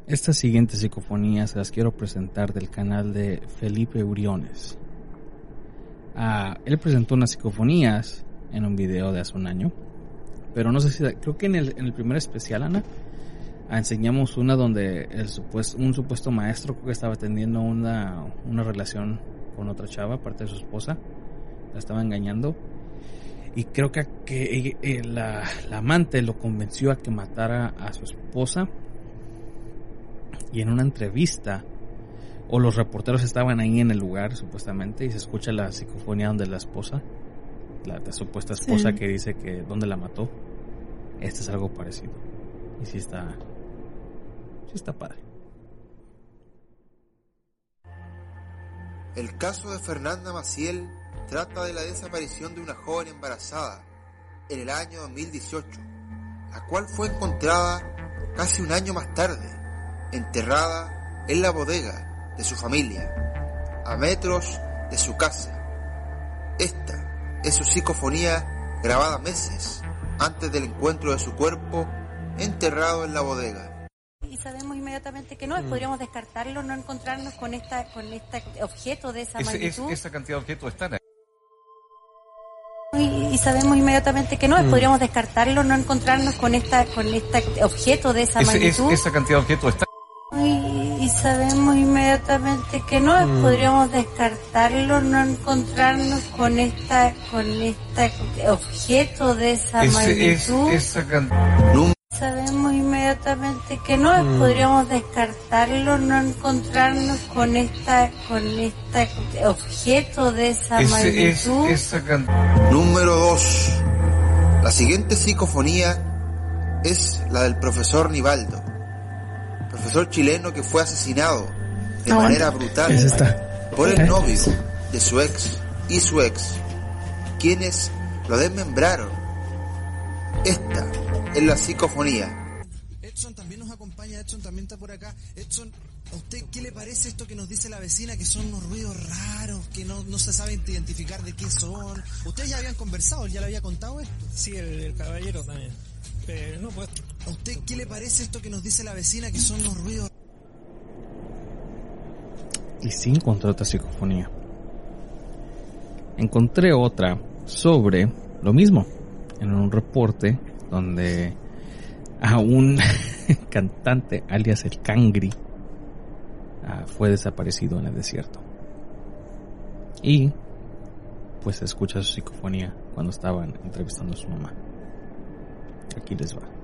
Estas siguientes psicofonías las quiero presentar del canal de Felipe Uriones. Ah, él presentó unas psicofonías en un video de hace un año, pero no sé si, creo que en el, en el primer especial, Ana, ah, enseñamos una donde el supuesto, un supuesto maestro que estaba teniendo una, una relación con otra chava, aparte de su esposa, la estaba engañando. Y creo que, que eh, la amante lo convenció a que matara a su esposa y en una entrevista o los reporteros estaban ahí en el lugar supuestamente y se escucha la psicofonía donde la esposa la, la supuesta esposa Sí. que dice que donde la mató este es algo parecido. Y sí está sí está padre. El caso de Fernanda Maciel trata de la desaparición de una joven embarazada en el año 2018, la cual fue encontrada casi un año más tarde, enterrada en la bodega de su familia, a metros de su casa. Esta es su psicofonía grabada meses antes del encuentro de su cuerpo enterrado en la bodega. y sabemos inmediatamente que no, podríamos descartarlo, no encontrarnos con esta con este objeto de esa es- magnitud. esa cantidad de objetos están ahí. Y, y sabemos inmediatamente que no, podríamos descartarlo, no encontrarnos con esta con este objeto de esa es- magnitud. esa cantidad de objetos están Y, y sabemos inmediatamente que no, podríamos descartarlo, no encontrarnos con esta con este objeto de esa es- magnitud. esa Sabemos inmediatamente que no Mm. podríamos descartarlo, no encontrarnos con esta, con este objeto de esa magnitud. Número 2. La siguiente psicofonía es la del profesor Nivaldo, profesor chileno que fue asesinado de Ah, manera bueno. brutal por el ¿Eh? novio de su ex y su ex, quienes lo desmembraron. Esta es la psicofonía. Edson también nos acompaña, Edson también está por acá. Edson, ¿a usted qué le parece esto que nos dice la vecina, que son unos ruidos raros, que no, no se sabe identificar de qué son? ¿Ustedes ya habían conversado, ya le había contado esto? Sí, el, el caballero también. Pero no, pues... ¿A usted qué le parece esto que nos dice la vecina, que son unos ruidos Y sí encontré otra psicofonía. Encontré otra sobre lo mismo. En un reporte donde a un cantante, alias el Cangri, ah, fue desaparecido en el desierto. Y pues escucha su psicofonía cuando estaban entrevistando a su mamá. Aquí les va.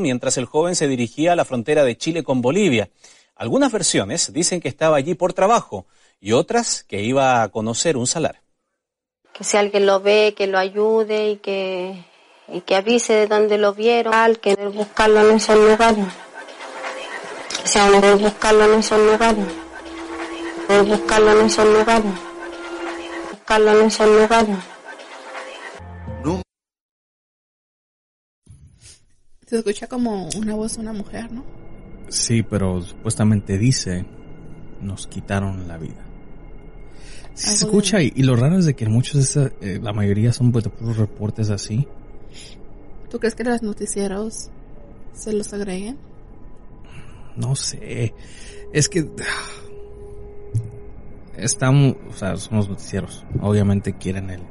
Mientras el joven se dirigía a la frontera de Chile con Bolivia. Algunas versiones dicen que estaba allí por trabajo y otras que iba a conocer un salar. que si alguien lo ve, que lo ayude y que, y que avise de dónde lo vieron, al que buscarlo en esos lugares. Que aún debe buscarlo en esos lugares. Buscarlo en esos lugares. Buscarlo en esos lugares. Se escucha como una voz de una mujer, ¿no? Sí, pero supuestamente dice, nos quitaron la vida. Sí, se escucha y, y lo raro es de que muchos de esas, eh, la mayoría son pues, de puros reportes así. ¿Tú crees que los noticieros se los agreguen? No sé. Es que están, o sea, son los noticieros. Obviamente quieren el,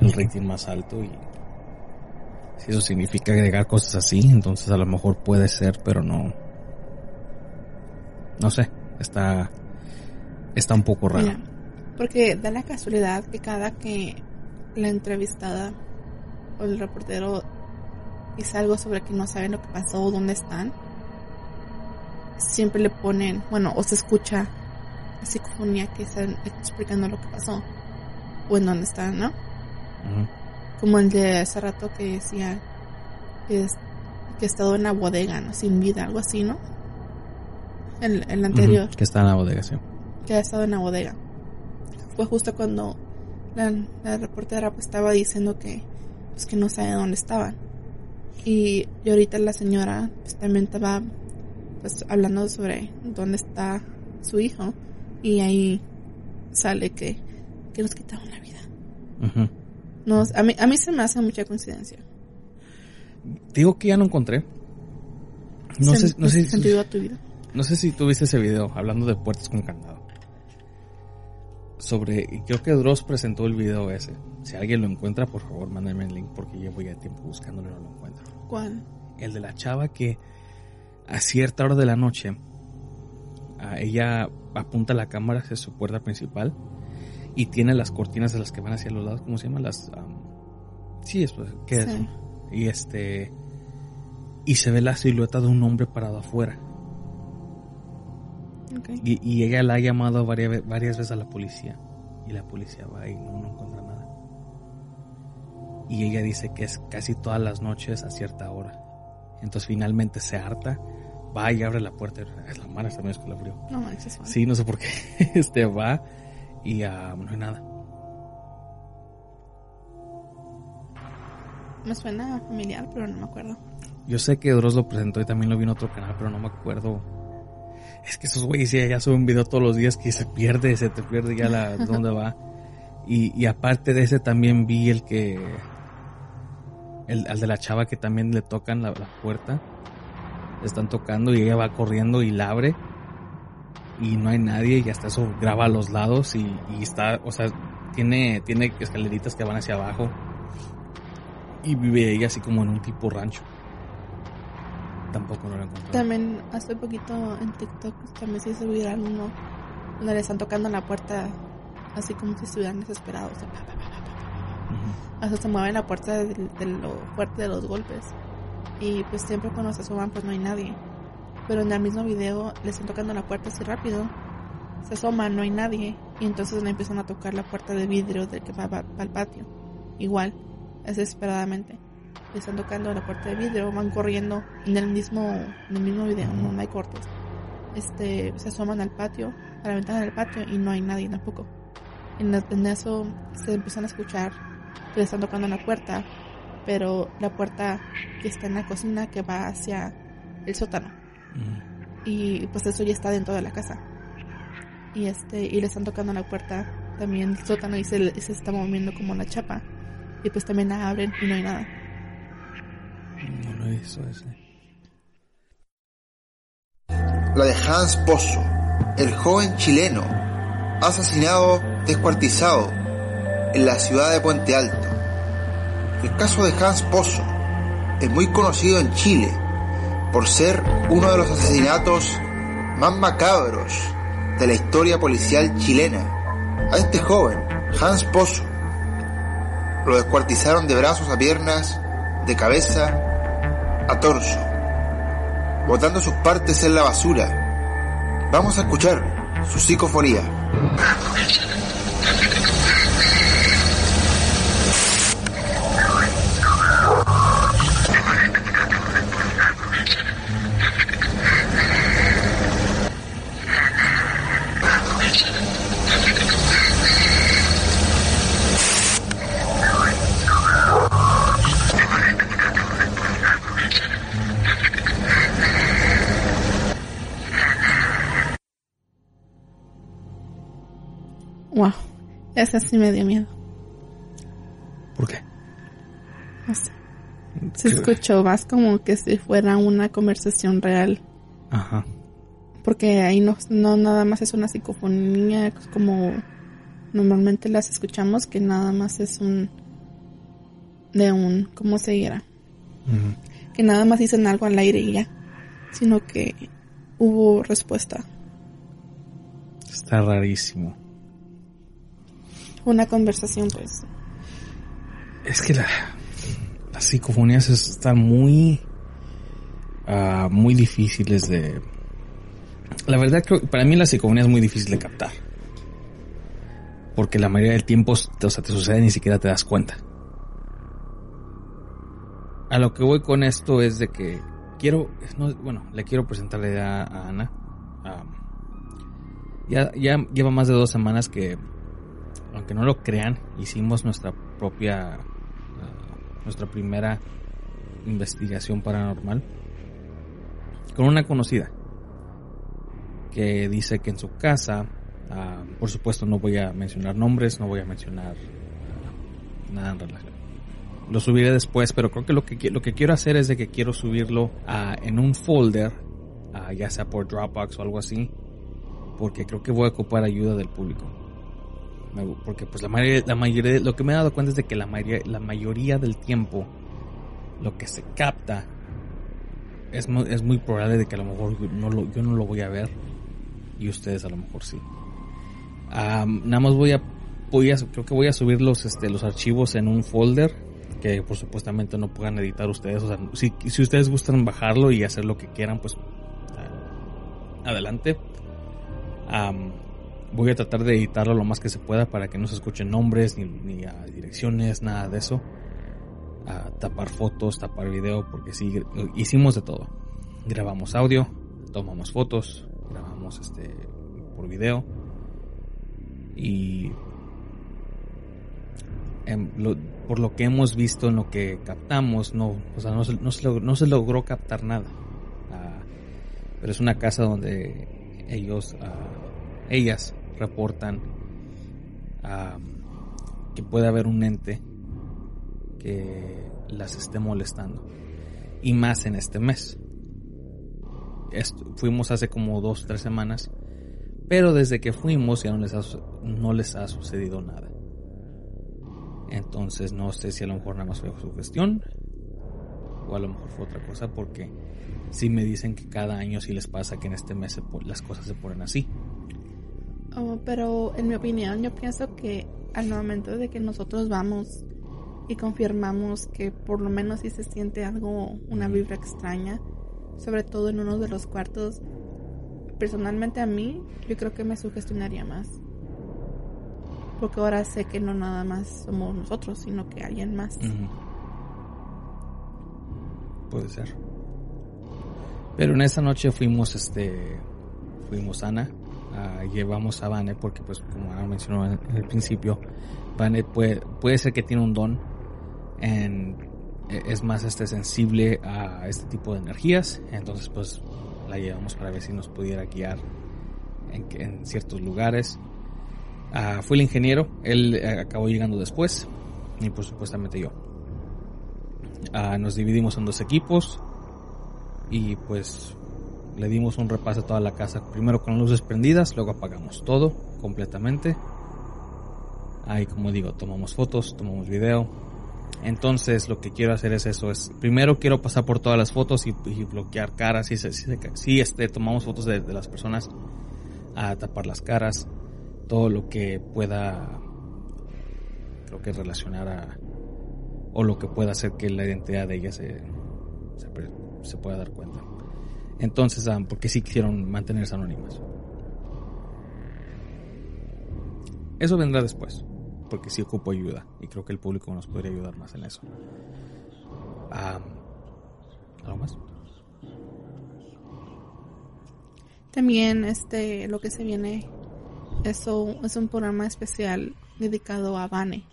el rating más alto y si eso significa agregar cosas así, entonces a lo mejor puede ser, pero no. No sé. Está, está un poco raro. Mira, porque da la casualidad que cada que la entrevistada o el reportero dice algo sobre que no saben lo que pasó o dónde están, siempre le ponen, bueno, o se escucha la psicofonía que están explicando lo que pasó o en dónde están, ¿no? Ujú. Como el de hace rato que decía que, es- que ha estado en la bodega, ¿no? Sin vida, algo así, ¿no? El, el anterior Ujú, Que está en la bodega, sí. que ha estado en la bodega. Fue justo cuando la, la reportera pues estaba diciendo que pues que no sabe dónde estaban. Y, y ahorita la señora pues también estaba pues hablando sobre dónde está su hijo y ahí sale que, que nos quitaron la vida. Ujú. No, a mí, a mí se me hace mucha coincidencia. Digo que ya no encontré. No Sen- sé, no sé, sentido a tu vida. no sé si tuviste ese video hablando de puertas con candado. Sobre, creo que Dross presentó el video ese. Si alguien lo encuentra, por favor, mándame el link porque llevo ya tiempo buscándolo y no lo encuentro. ¿Cuál? El de la chava que a cierta hora de la noche a ella apunta la cámara hacia su puerta principal y tiene las cortinas de las que van hacia los lados, ¿cómo se llaman? Las... sí, es, pues, ¿qué es? Y este... Y se ve la silueta de un hombre parado afuera. Ok. Y, y ella la ha llamado varias, varias veces a la policía. Y la policía va y no, no encuentra nada. Y ella dice que es casi todas las noches a cierta hora. Entonces finalmente se harta, va y abre la puerta. Es la mano también es con la frío. No manches. Sí, no sé por qué. Este va y no hay nada. Me suena familiar, pero no me acuerdo. Yo sé que Dross lo presentó y también lo vi en otro canal, pero no me acuerdo. Es que esos güeyes ya, ya suben video todos los días que se pierde, se te pierde ya la dónde va. Y, y aparte de ese también vi el que el, al de la chava que también le tocan la, la puerta. Le están tocando y ella va corriendo y la abre. Y no hay nadie y hasta eso graba a los lados y, y está, o sea, tiene, tiene escaleritas que van hacia abajo. Y vive ella así como en un tipo rancho. Tampoco no lo encontré. También hace poquito en TikTok también se viral uno donde le están tocando la puerta así como si estuvieran desesperados. o sea, pa, pa, pa, pa, pa. Hasta se mueve la puerta de, de lo fuerte de los golpes. Y pues siempre cuando se asoman pues no hay nadie. Pero en el mismo video le están tocando la puerta así rápido. Se asoman, no hay nadie. Y entonces le empiezan a tocar la puerta de vidrio del que va, va al patio. Igual, desesperadamente. Le están tocando la puerta de vidrio, van corriendo en el mismo, en el mismo video, no, no hay cortes. Este, se asoman al patio, a la ventana del patio y no hay nadie tampoco. En, en eso se empiezan a escuchar que le están tocando la puerta, pero la puerta que está en la cocina que va hacia el sótano. Y pues eso ya está dentro de la casa. Y este, y le están tocando la puerta también el sótano y se, está moviendo como una chapa. Y pues también la abren y no hay nada. No lo hizo ese. La de Hans Pozo, el joven chileno, asesinado descuartizado en la ciudad de Puente Alto. El caso de Hans Pozo es muy conocido en Chile por ser uno de los asesinatos más macabros de la historia policial chilena. A este joven, Hans Pozo, lo descuartizaron de brazos a piernas, de cabeza a torso, botando sus partes en la basura. Vamos a escuchar su psicofonía. Wow, esa sí me dio miedo. ¿Por qué? No sé. Se escuchó más como que si fuera una conversación real. Ajá. Porque ahí no, no nada más es una psicofonía como normalmente las escuchamos, que nada más es un... de un... ¿cómo se dirá? Que nada más dicen algo al aire y ya. Sino que hubo respuesta. Está rarísimo. Una conversación pues. Es que la, las psicofonías es- están muy, ah, muy difíciles de... La verdad que para mí la psicofonía es muy difícil de captar. Porque la mayoría del tiempo, te sucede y ni siquiera te das cuenta. A lo que voy con esto es de que quiero, no, bueno, le quiero presentar la idea a Ana. Ah, ya, ya lleva más de dos semanas que, aunque no lo crean, hicimos nuestra propia, ah, nuestra primera investigación paranormal con una conocida que dice que en su casa, ah, por supuesto no voy a mencionar nombres, no voy a mencionar ah, nada en relación. Lo subiré después, pero creo que lo que lo que quiero hacer es de que quiero subirlo en un folder, ya sea por Dropbox o algo así, porque creo que voy a ocupar ayuda del público. Porque pues la mayoría, la mayoría, lo que me he dado cuenta es de que la mayoría, la mayoría del tiempo lo que se capta es, es muy probable de que a lo mejor no lo- yo no lo voy a ver y ustedes a lo mejor sí. Am, nada más voy a, voy a, creo que voy a subir los, este, los archivos en un folder que por supuestamente no puedan editar ustedes. O sea, si, si ustedes gustan bajarlo y hacer lo que quieran, pues adelante. Am, voy a tratar de editarlo lo más que se pueda para que no se escuchen nombres ni, direcciones, nada de eso. Ah, tapar fotos, tapar video, porque sí, hicimos de todo. Grabamos audio, tomamos fotos, grabamos este por video y em, lo- por lo que hemos visto en lo que captamos, no, o sea, no, se, no se log- no se logró captar nada. Ah, pero es una casa donde ellos, ah, ellas reportan ah, que puede haber un ente que las esté molestando. Y más en este mes. Fuimos hace como dos, tres semanas. Pero desde que fuimos ya no les ha, no les ha sucedido nada. Entonces no sé si a lo mejor nada más fue su gestión. O a lo mejor fue otra cosa porque sí me dicen que cada año sí les pasa que en este mes se las cosas se ponen así. Oh, pero en mi opinión, yo pienso que al momento de que nosotros vamos y confirmamos que por lo menos si se siente algo, una vibra extraña, sobre todo en uno de los cuartos. Personalmente a mí, yo creo que me sugestionaría más. Porque ahora sé que no nada más somos nosotros, sino que alguien más. Puede ser. Pero en esa noche fuimos, este, fuimos Ana, llevamos a Vane porque, pues, como mencionó en, el principio, Vane puede, puede ser que tiene un don en, e, es más este sensible a este tipo de energías, entonces pues la llevamos para ver si nos pudiera guiar en, ciertos lugares. Ah, fue el ingeniero, él eh, acabó llegando después y pues supuestamente yo. Ah, nos dividimos en dos equipos y pues le dimos un repaso a toda la casa, primero con luces prendidas, luego apagamos todo completamente. Ahí como digo, tomamos fotos, tomamos video. Entonces lo que quiero hacer es eso, es primero quiero pasar por todas las fotos y, bloquear caras, si, si, si, este, tomamos fotos de, las personas, a tapar las caras, todo lo que pueda, creo que relacionar a, o lo que pueda hacer que la identidad de ella se, se pueda dar cuenta. Entonces, um, porque sí quisieron mantenerse anónimas. Eso vendrá después, porque sí ocupo ayuda y creo que el público nos podría ayudar más en eso. Um, ¿Algo más? También este lo que se viene eso es un programa especial dedicado a Vane,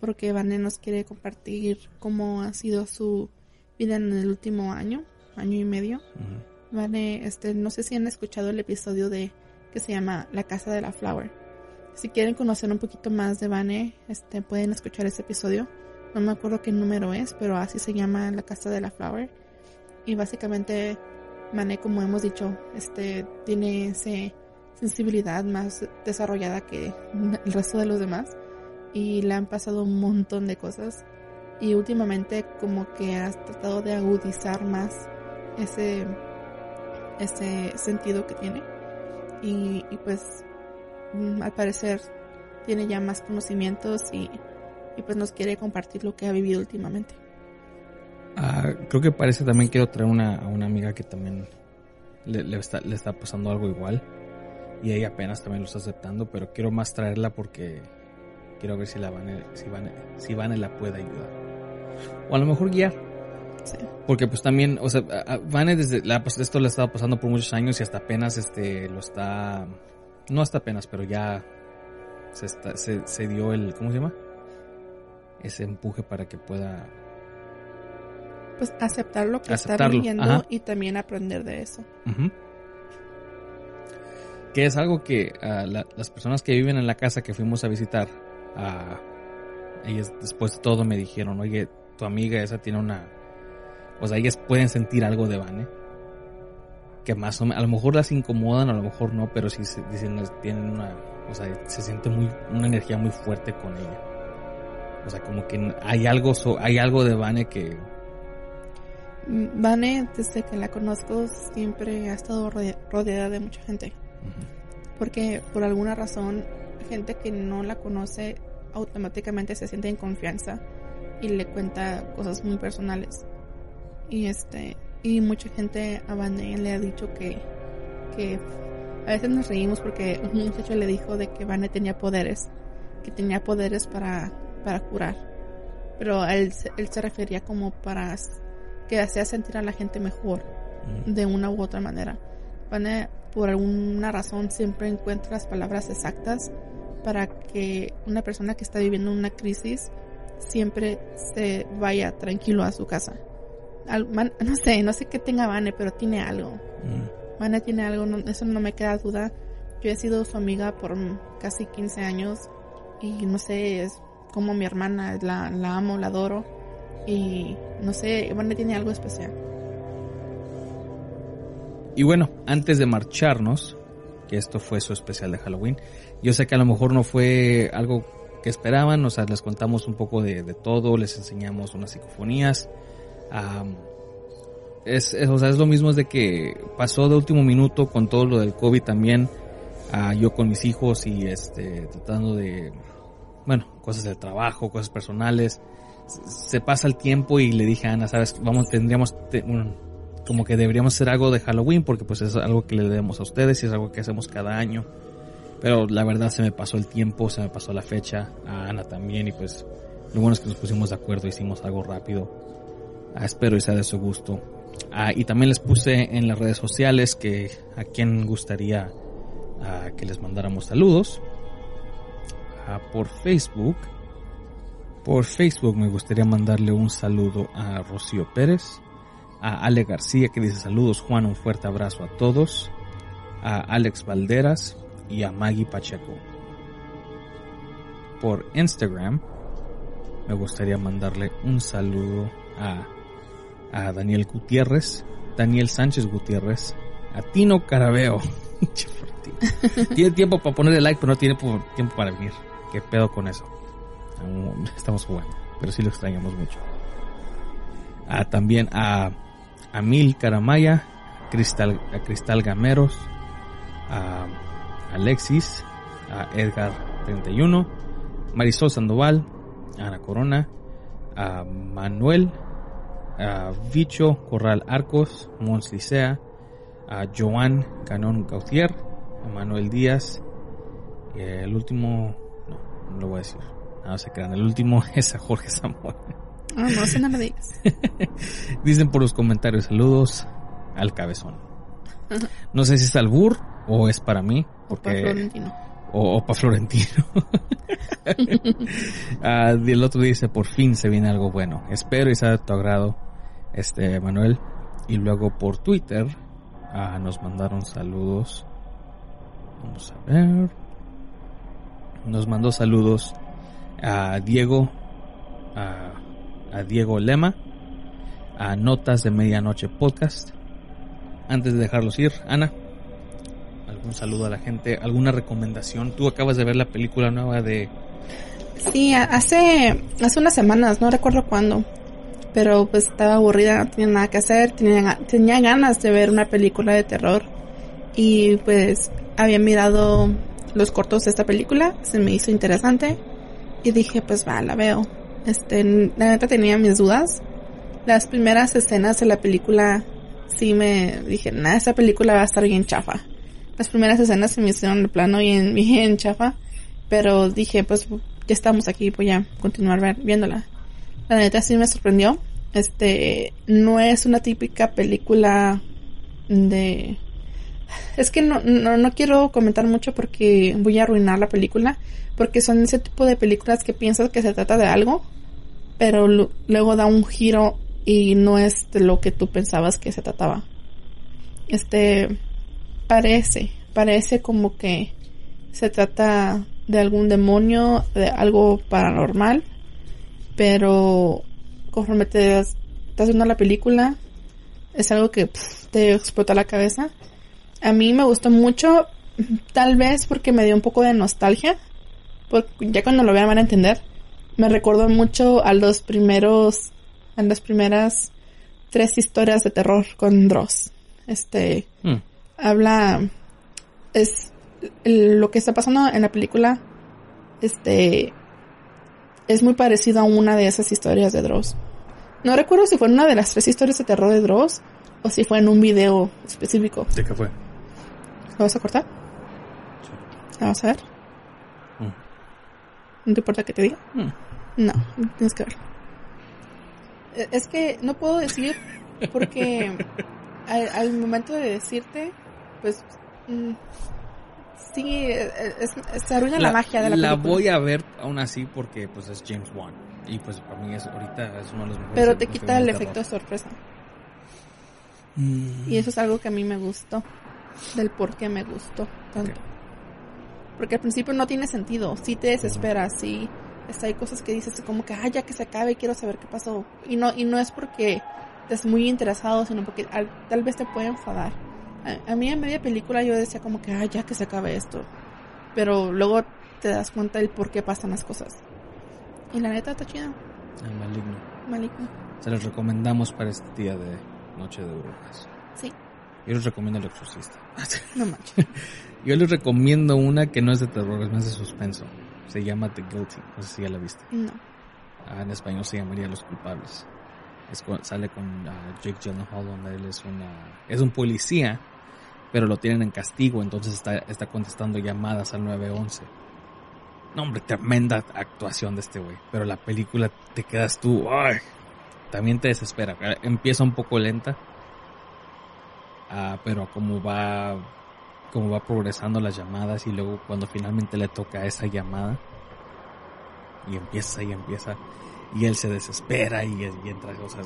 porque Vane nos quiere compartir cómo ha sido su vida en el último año, año y medio. Uh -huh. Vane, este, no sé si han escuchado el episodio de que se llama La Casa de la Flower. Si quieren conocer un poquito más de Vane, este, pueden escuchar ese episodio. No me acuerdo qué número es, pero así se llama La Casa de la Flower. Y básicamente Vane, como hemos dicho, este, tiene ese sensibilidad más desarrollada que el resto de los demás y le han pasado un montón de cosas y últimamente como que has tratado de agudizar más ese ese sentido que tiene y, y pues mm, al parecer tiene ya más conocimientos y, y, pues nos quiere compartir lo que ha vivido últimamente. Ah, creo que parece también quiero traer una, a una amiga que también le, le, está, le está pasando algo igual y ella apenas también lo está aceptando, pero quiero más traerla porque quiero ver si la Vane, si Vane, si Vane la puede ayudar. O a lo mejor guiar. Sí. Porque pues también, o sea, Vane desde la, pues, esto le ha estado pasando por muchos años y hasta apenas este lo está no hasta apenas, pero ya se, está, se, se dio el ¿cómo se llama? ese empuje para que pueda pues aceptar lo que Aceptarlo. está viviendo Ajá. y también aprender de eso. Que es algo que ah, la- las personas que viven en la casa que fuimos a visitar, ah, ellas después de todo me dijeron, oye, tu amiga esa tiene una... O sea, ellas pueden sentir algo de Vane. Que más o menos, a lo mejor las incomodan, a lo mejor no, pero sí se, dicen, tienen una... O sea, se siente muy, una energía muy fuerte con ella. O sea, como que hay algo, so- hay algo de Vane que... Vane, desde que la conozco, siempre ha estado rode- rodeada de mucha gente. Porque por alguna razón, gente que no la conoce automáticamente se siente en confianza y le cuenta cosas muy personales. Y este, y mucha gente a Vane le ha dicho que, que a veces nos reímos porque un muchacho le dijo de que Vane tenía poderes, que tenía poderes para, para curar. Pero él, se- él se refería como para que hacía sentir a la gente mejor de una u otra manera. Vane, por alguna razón, siempre encuentra las palabras exactas para que una persona que está viviendo una crisis siempre se vaya tranquilo a su casa. No sé, no sé qué tenga Vane, pero tiene algo. Vane tiene algo, no- eso no me queda duda. Yo he sido su amiga por mm, casi 15 años y no sé, es como mi hermana, la, la amo, la adoro y no sé, Vane tiene algo especial. Y bueno, antes de marcharnos, que esto fue su especial de Halloween, yo sé que a lo mejor no fue algo que esperaban, o sea, les contamos un poco de, de todo, les enseñamos unas psicofonías. Am, es, o sea, es lo mismo es de que pasó de último minuto con todo lo del COVID también, yo con mis hijos y este, tratando de, bueno, cosas del trabajo, cosas personales, se pasa el tiempo y le dije a Ana, sabes, vamos, tendríamos, como que deberíamos hacer algo de Halloween porque pues es algo que le debemos a ustedes y es algo que hacemos cada año. Pero la verdad se me pasó el tiempo, se me pasó la fecha, a Ana también y pues lo bueno es que nos pusimos de acuerdo, hicimos algo rápido. Ah, espero y sea de su gusto. Ah, y también les puse en las redes sociales que a quien gustaría ah, que les mandáramos saludos. Ah, por Facebook. Por Facebook me gustaría mandarle un saludo a Rocío Pérez, a Ale García que dice saludos Juan, un fuerte abrazo a todos, a Alex Valderas y a Maggie Pacheco. Por Instagram me gustaría mandarle un saludo a, a Daniel Gutiérrez, Daniel Sánchez Gutiérrez, a Tino Carabeo. tiene tiempo para ponerle like, pero no tiene po- tiempo para venir. ¿Qué pedo con eso? Estamos jugando, pero sí lo extrañamos mucho. Ah, también a, a Mil Caramaya, Cristal, a Cristal Gameros, a Alexis, a Edgar 31, Marisol Sandoval, a Ana Corona, a Manuel, a Vicho Corral Arcos, Mons Licea, a Joan Canón Gautier, Manuel Díaz, y el último, no, no lo voy a decir, no se crean, el último es a Jorge Zamora. Ah, no, eso no lo digas. Dicen por los comentarios saludos al cabezón. No sé si es albur o es para mí, porque Pa' Florentino. O, para Florentino. Ah, y el otro dice, por fin se viene algo bueno. Espero y sea de tu agrado, este Manuel. Y luego por Twitter ah, nos mandaron saludos. Vamos a ver. Nos mandó saludos a Diego, a, a Diego Lema, a Notas de Medianoche Podcast. Antes de dejarlos ir, Ana, algún saludo a la gente, alguna recomendación. Tú acabas de ver la película nueva de Sí, hace, hace unas semanas, no recuerdo cuándo, pero pues estaba aburrida, no tenía nada que hacer, tenía, tenía ganas de ver una película de terror y pues había mirado los cortos de esta película, se me hizo interesante y dije pues va, la veo. Este, la neta tenía mis dudas. Las primeras escenas de la película sí me dije, nada, esta película va a estar bien chafa. Las primeras escenas se me hicieron de plano bien, bien chafa, pero dije pues ya estamos aquí, voy a continuar ver- viéndola. La neta sí me sorprendió. Este, no es una típica película de... Es que no, no, no quiero comentar mucho porque voy a arruinar la película. Porque son ese tipo de películas que piensas que se trata de algo, pero lu- luego da un giro y no es de lo que tú pensabas que se trataba. Este, parece, parece como que se trata de algún demonio, de algo paranormal, pero conforme te estás viendo la película, es algo que te explota la cabeza. A mí me gustó mucho, tal vez porque me dio un poco de nostalgia, porque ya cuando lo vean van a entender. Me recordó mucho a los primeros, a las primeras tres historias de terror con Dross. Este, Hmm. Habla, es lo que está pasando en la película, este, es muy parecido a una de esas historias de Dross. No recuerdo si fue en una de las tres historias de terror de Dross o si fue en un video específico. ¿De qué fue? ¿Lo vas a cortar? Vamos a ver. Mm. ¿No te importa que te diga? Mm. No, tienes que verlo. Eh, Es que no puedo decir porque al, al momento de decirte, pues mm, sí, es- es- se arruina la, magia de la, película. voy a ver aún así porque pues es James Wan. Y pues para mí es ahorita es uno de los mejores. Pero te quita el efecto de sorpresa. Mm. Y eso es algo que a mí me gustó. Del por qué me gustó tanto. Porque al principio no tiene sentido. Sí te desesperas, sí. Está, hay cosas que dices como que, ah, ya que se acabe, quiero saber qué pasó. Y no, y no es porque estés muy interesado, sino porque al- tal vez te puede enfadar. A, a mí en media película yo decía como que, ah, ya que se acabe esto. Pero luego te das cuenta del por qué pasan las cosas. Y la neta está chida. El maligno. Maligno. Se los recomendamos para este día de Noche de Brujas. Sí. Yo les recomiendo El Exorcista. No manches. Yo les recomiendo una que no es de terror, es más de suspenso. Se llama The Guilty. No sé si ya la viste. No. Ah, en español se llamaría Los culpables. Es con- sale con ah, Jake Gyllenhaal donde él es una es un policía, pero lo tienen en castigo, entonces está, está contestando llamadas al 911. No, hombre, tremenda actuación de este güey. Pero la película te quedas tú, ay, también te desespera. Eh, Empieza un poco lenta, ah, pero como va, como va progresando las llamadas y luego cuando finalmente le toca esa llamada y empieza y empieza y él se desespera y, y entra, o sea,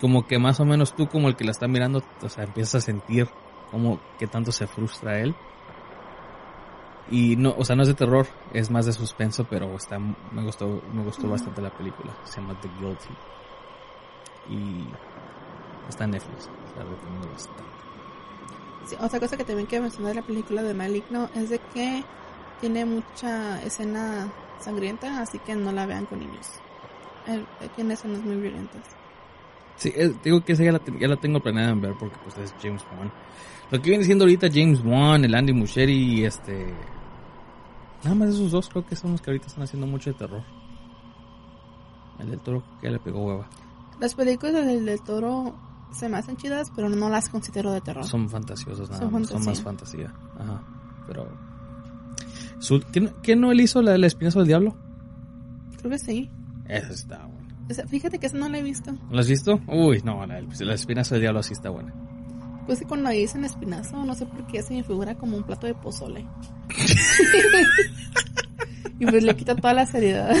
como que más o menos tú como el que la está mirando, o sea, empiezas a sentir como que tanto se frustra él. Y no, o sea, no es de terror, es más de suspenso, pero está, me gustó, me gustó bastante la película. Se llama The Guilty. Y está en Netflix, la recomiendo bastante. Sí, otra cosa que también quiero mencionar de la película de Maligno es de que tiene mucha escena sangrienta, así que no la vean con niños. Tiene escenas muy violentas. Sí, eh, digo que esa ya la, ten- ya la tengo planeada en ver porque pues es James Wan. Lo que viene siendo ahorita James Wan, el Andy Muschietti y este... Nada más esos dos creo que son los que ahorita están haciendo mucho de terror. El del toro que le pegó hueva. Las películas del, del toro se me hacen chidas, pero no las considero de terror. Son fantasiosos nada Son más, son más fantasía. fantasía. Ajá, pero... Su- ¿Qué, no- qué no él hizo la del espinazo del diablo? Creo que sí. Esa está buena. Fíjate que esa no la he visto. ¿Lo has visto? Uy, no, la, la espinazo del diablo sí está buena. Pues cuando dicen espinazo, no sé por qué se me figura como un plato de pozole. y pues le quita toda la seriedad.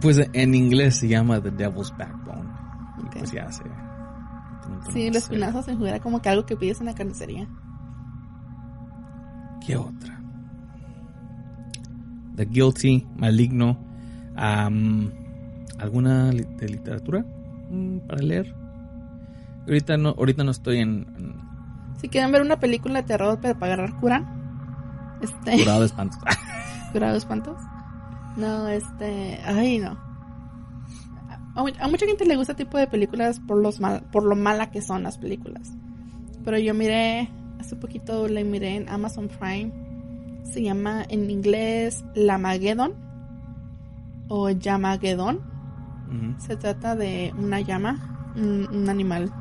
Pues en inglés se llama The Devil's Backbone. Y Ok. pues ya se... Sí, el espinazo se me figura como que algo que pides en la carnicería. ¿Qué otra? The Guilty, Maligno. am, ¿Alguna de literatura mm, para leer? Ahorita no, ahorita no estoy en, en Si quieren ver una película de terror pero para agarrar cura, este, curado de espantos. curado de espantos. No, este, ay no. A, mu- a mucha gente le gusta este tipo de películas por los mal, por lo mala que son las películas. Pero yo miré hace poquito la miré en Amazon Prime. Se llama en inglés Lamageddon o Yamageddon. Se trata de una llama, un, un animal,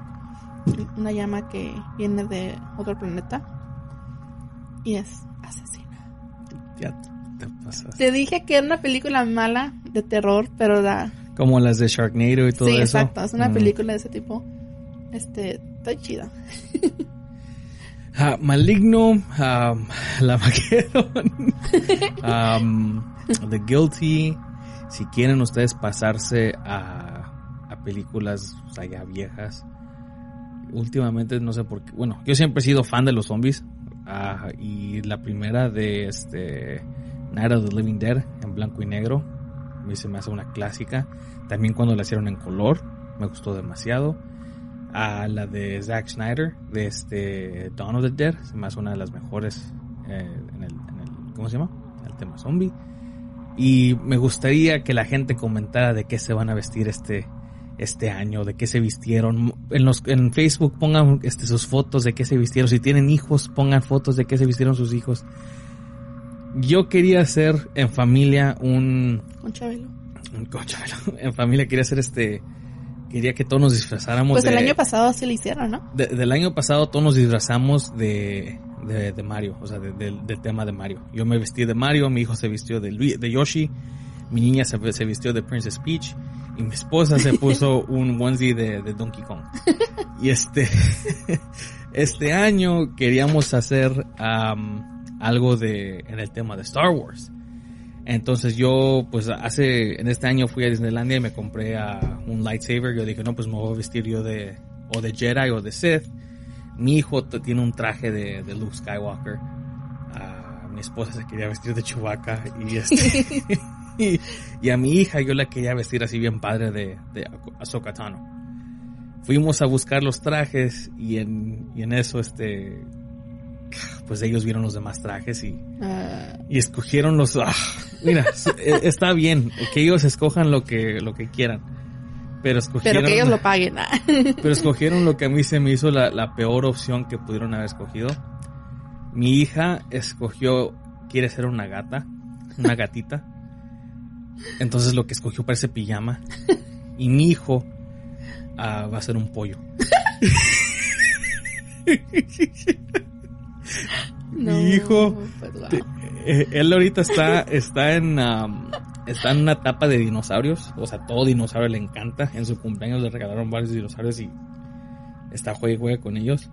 una llama que viene de otro planeta y es asesina. Ya te pasas. Te dije que era una película mala de terror, pero da. Como las de Sharknado y todo sí, eso. exacto, es una Mm. película de ese tipo. Este, está chida. Ah, Maligno, um, La Maquedon, um, The Guilty. Si quieren ustedes pasarse a, a películas o sea, ya viejas, últimamente no sé por qué. Bueno, yo siempre he sido fan de los zombies. ah, y la primera de este Night of the Living Dead en blanco y negro. A mí se me hace una clásica. También cuando la hicieron en color, me gustó demasiado a la de Zack Snyder de este Dawn of the Dead se me hace una de las mejores eh, en el ¿cómo se llama? el tema zombie y me gustaría que la gente comentara de qué se van a vestir este este año de qué se vistieron en los en Facebook pongan este sus fotos de qué se vistieron si tienen hijos pongan fotos de qué se vistieron sus hijos yo quería hacer en familia un Con Chabelo. un coche, en familia quería hacer este quería que todos nos disfrazáramos Pues de, el año pasado sí lo hicieron, ¿no? de- del año pasado todos nos disfrazamos de, de, de Mario, o sea, de- del- tema de Mario. Yo me vestí de Mario, mi hijo se vistió de, de Yoshi, mi niña se, se vistió de Princess Peach y mi esposa se puso un onesie de, de Donkey Kong. Y este, este año queríamos hacer am, algo de, en el tema de Star Wars. Entonces yo, pues hace, en este año fui a Disneylandia y me compré a un lightsaber. Yo dije, no, pues me voy a vestir yo de, o de Jedi o de Sith. Mi hijo tiene un traje de, de Luke Skywalker. Ah, mi esposa se quería vestir de Chewbacca y este, y, y a mi hija yo la quería vestir así bien padre de, de Ahsoka Tano. Fuimos a buscar los trajes y en, y en eso este, pues ellos vieron los demás trajes y, Ah, y escogieron los ah, mira eh, está bien que ellos escojan lo que lo que quieran pero escogieron pero que ellos lo paguen. ah. pero escogieron lo que a mí se me hizo la, la peor opción que pudieron haber escogido mi hija escogió quiere ser una gata una gatita Entonces lo que escogió parece pijama. Y mi hijo ah, va a ser un pollo. No, mi hijo, pues, te- eh, él ahorita está, está en, am, está en una etapa de dinosaurios. O sea, todo dinosaurio le encanta. En su cumpleaños le regalaron varios dinosaurios y está juega y juega con ellos.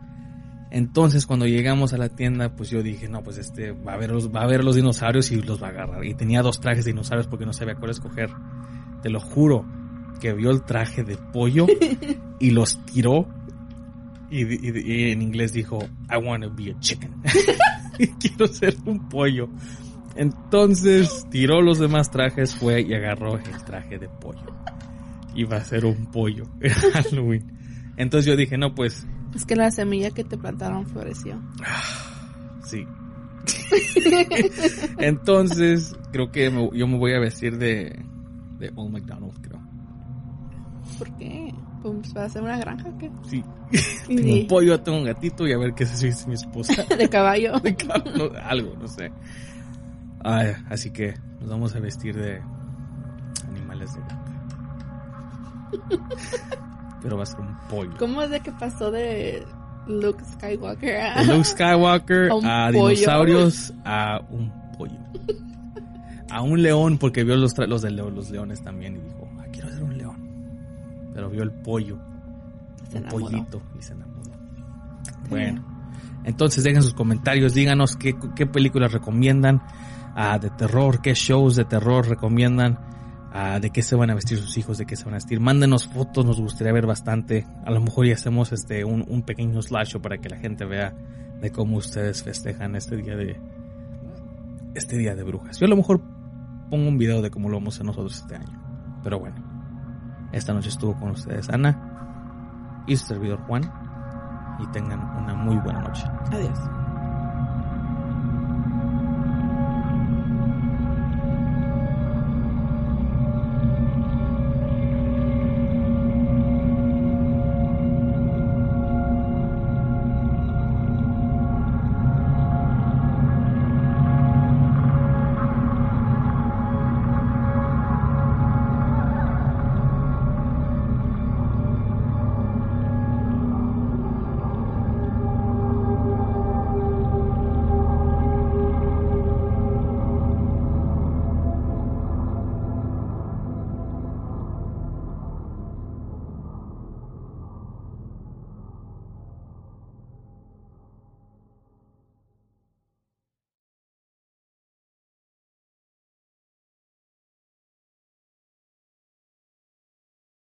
Entonces, cuando llegamos a la tienda, pues yo dije, no, pues este va a ver los, va a los dinosaurios y los va a agarrar. Y tenía dos trajes de dinosaurios porque no sabía cuál escoger. Te lo juro que vio el traje de pollo y los tiró. Y, en inglés dijo, I want to be a chicken. Quiero ser un pollo. Entonces tiró los demás trajes, fue y agarró el traje de pollo. Iba a ser un pollo en Halloween. Entonces yo dije, no, pues Es que la semilla que te plantaron floreció. Sí. Entonces, creo que me- yo me voy a vestir de, de Old McDonald, creo. ¿Por qué? Pues va a ser una granja o qué? Sí. Tengo un pollo, tengo un gatito y a ver qué se dice mi esposa. De caballo. De caballo, algo, no sé. Ay, así que nos vamos a vestir de animales de granja. Pero va a ser un pollo. ¿Cómo es de que pasó de Luke Skywalker a, De Luke Skywalker a un a, pollo? dinosaurios a un pollo. A un león porque vio los, los de los leones también y dijo, "Ah, quiero ser un león. Pero vio el pollo. Se un enamoró. pollito y se enamoró. Bueno, entonces dejen sus comentarios, díganos qué, qué películas recomiendan ah, de terror, qué shows de terror recomiendan, ah, de qué se van a vestir sus hijos, de qué se van a vestir. Mándenos fotos, nos gustaría ver bastante. A lo mejor ya hacemos este un, un pequeño slideshow para que la gente vea de cómo ustedes festejan este día de este día de brujas. Yo a lo mejor pongo un video de cómo lo vamos a nosotros este año. Pero bueno, esta noche estuvo con ustedes Ana y su servidor Juan y tengan una muy buena noche. Adiós.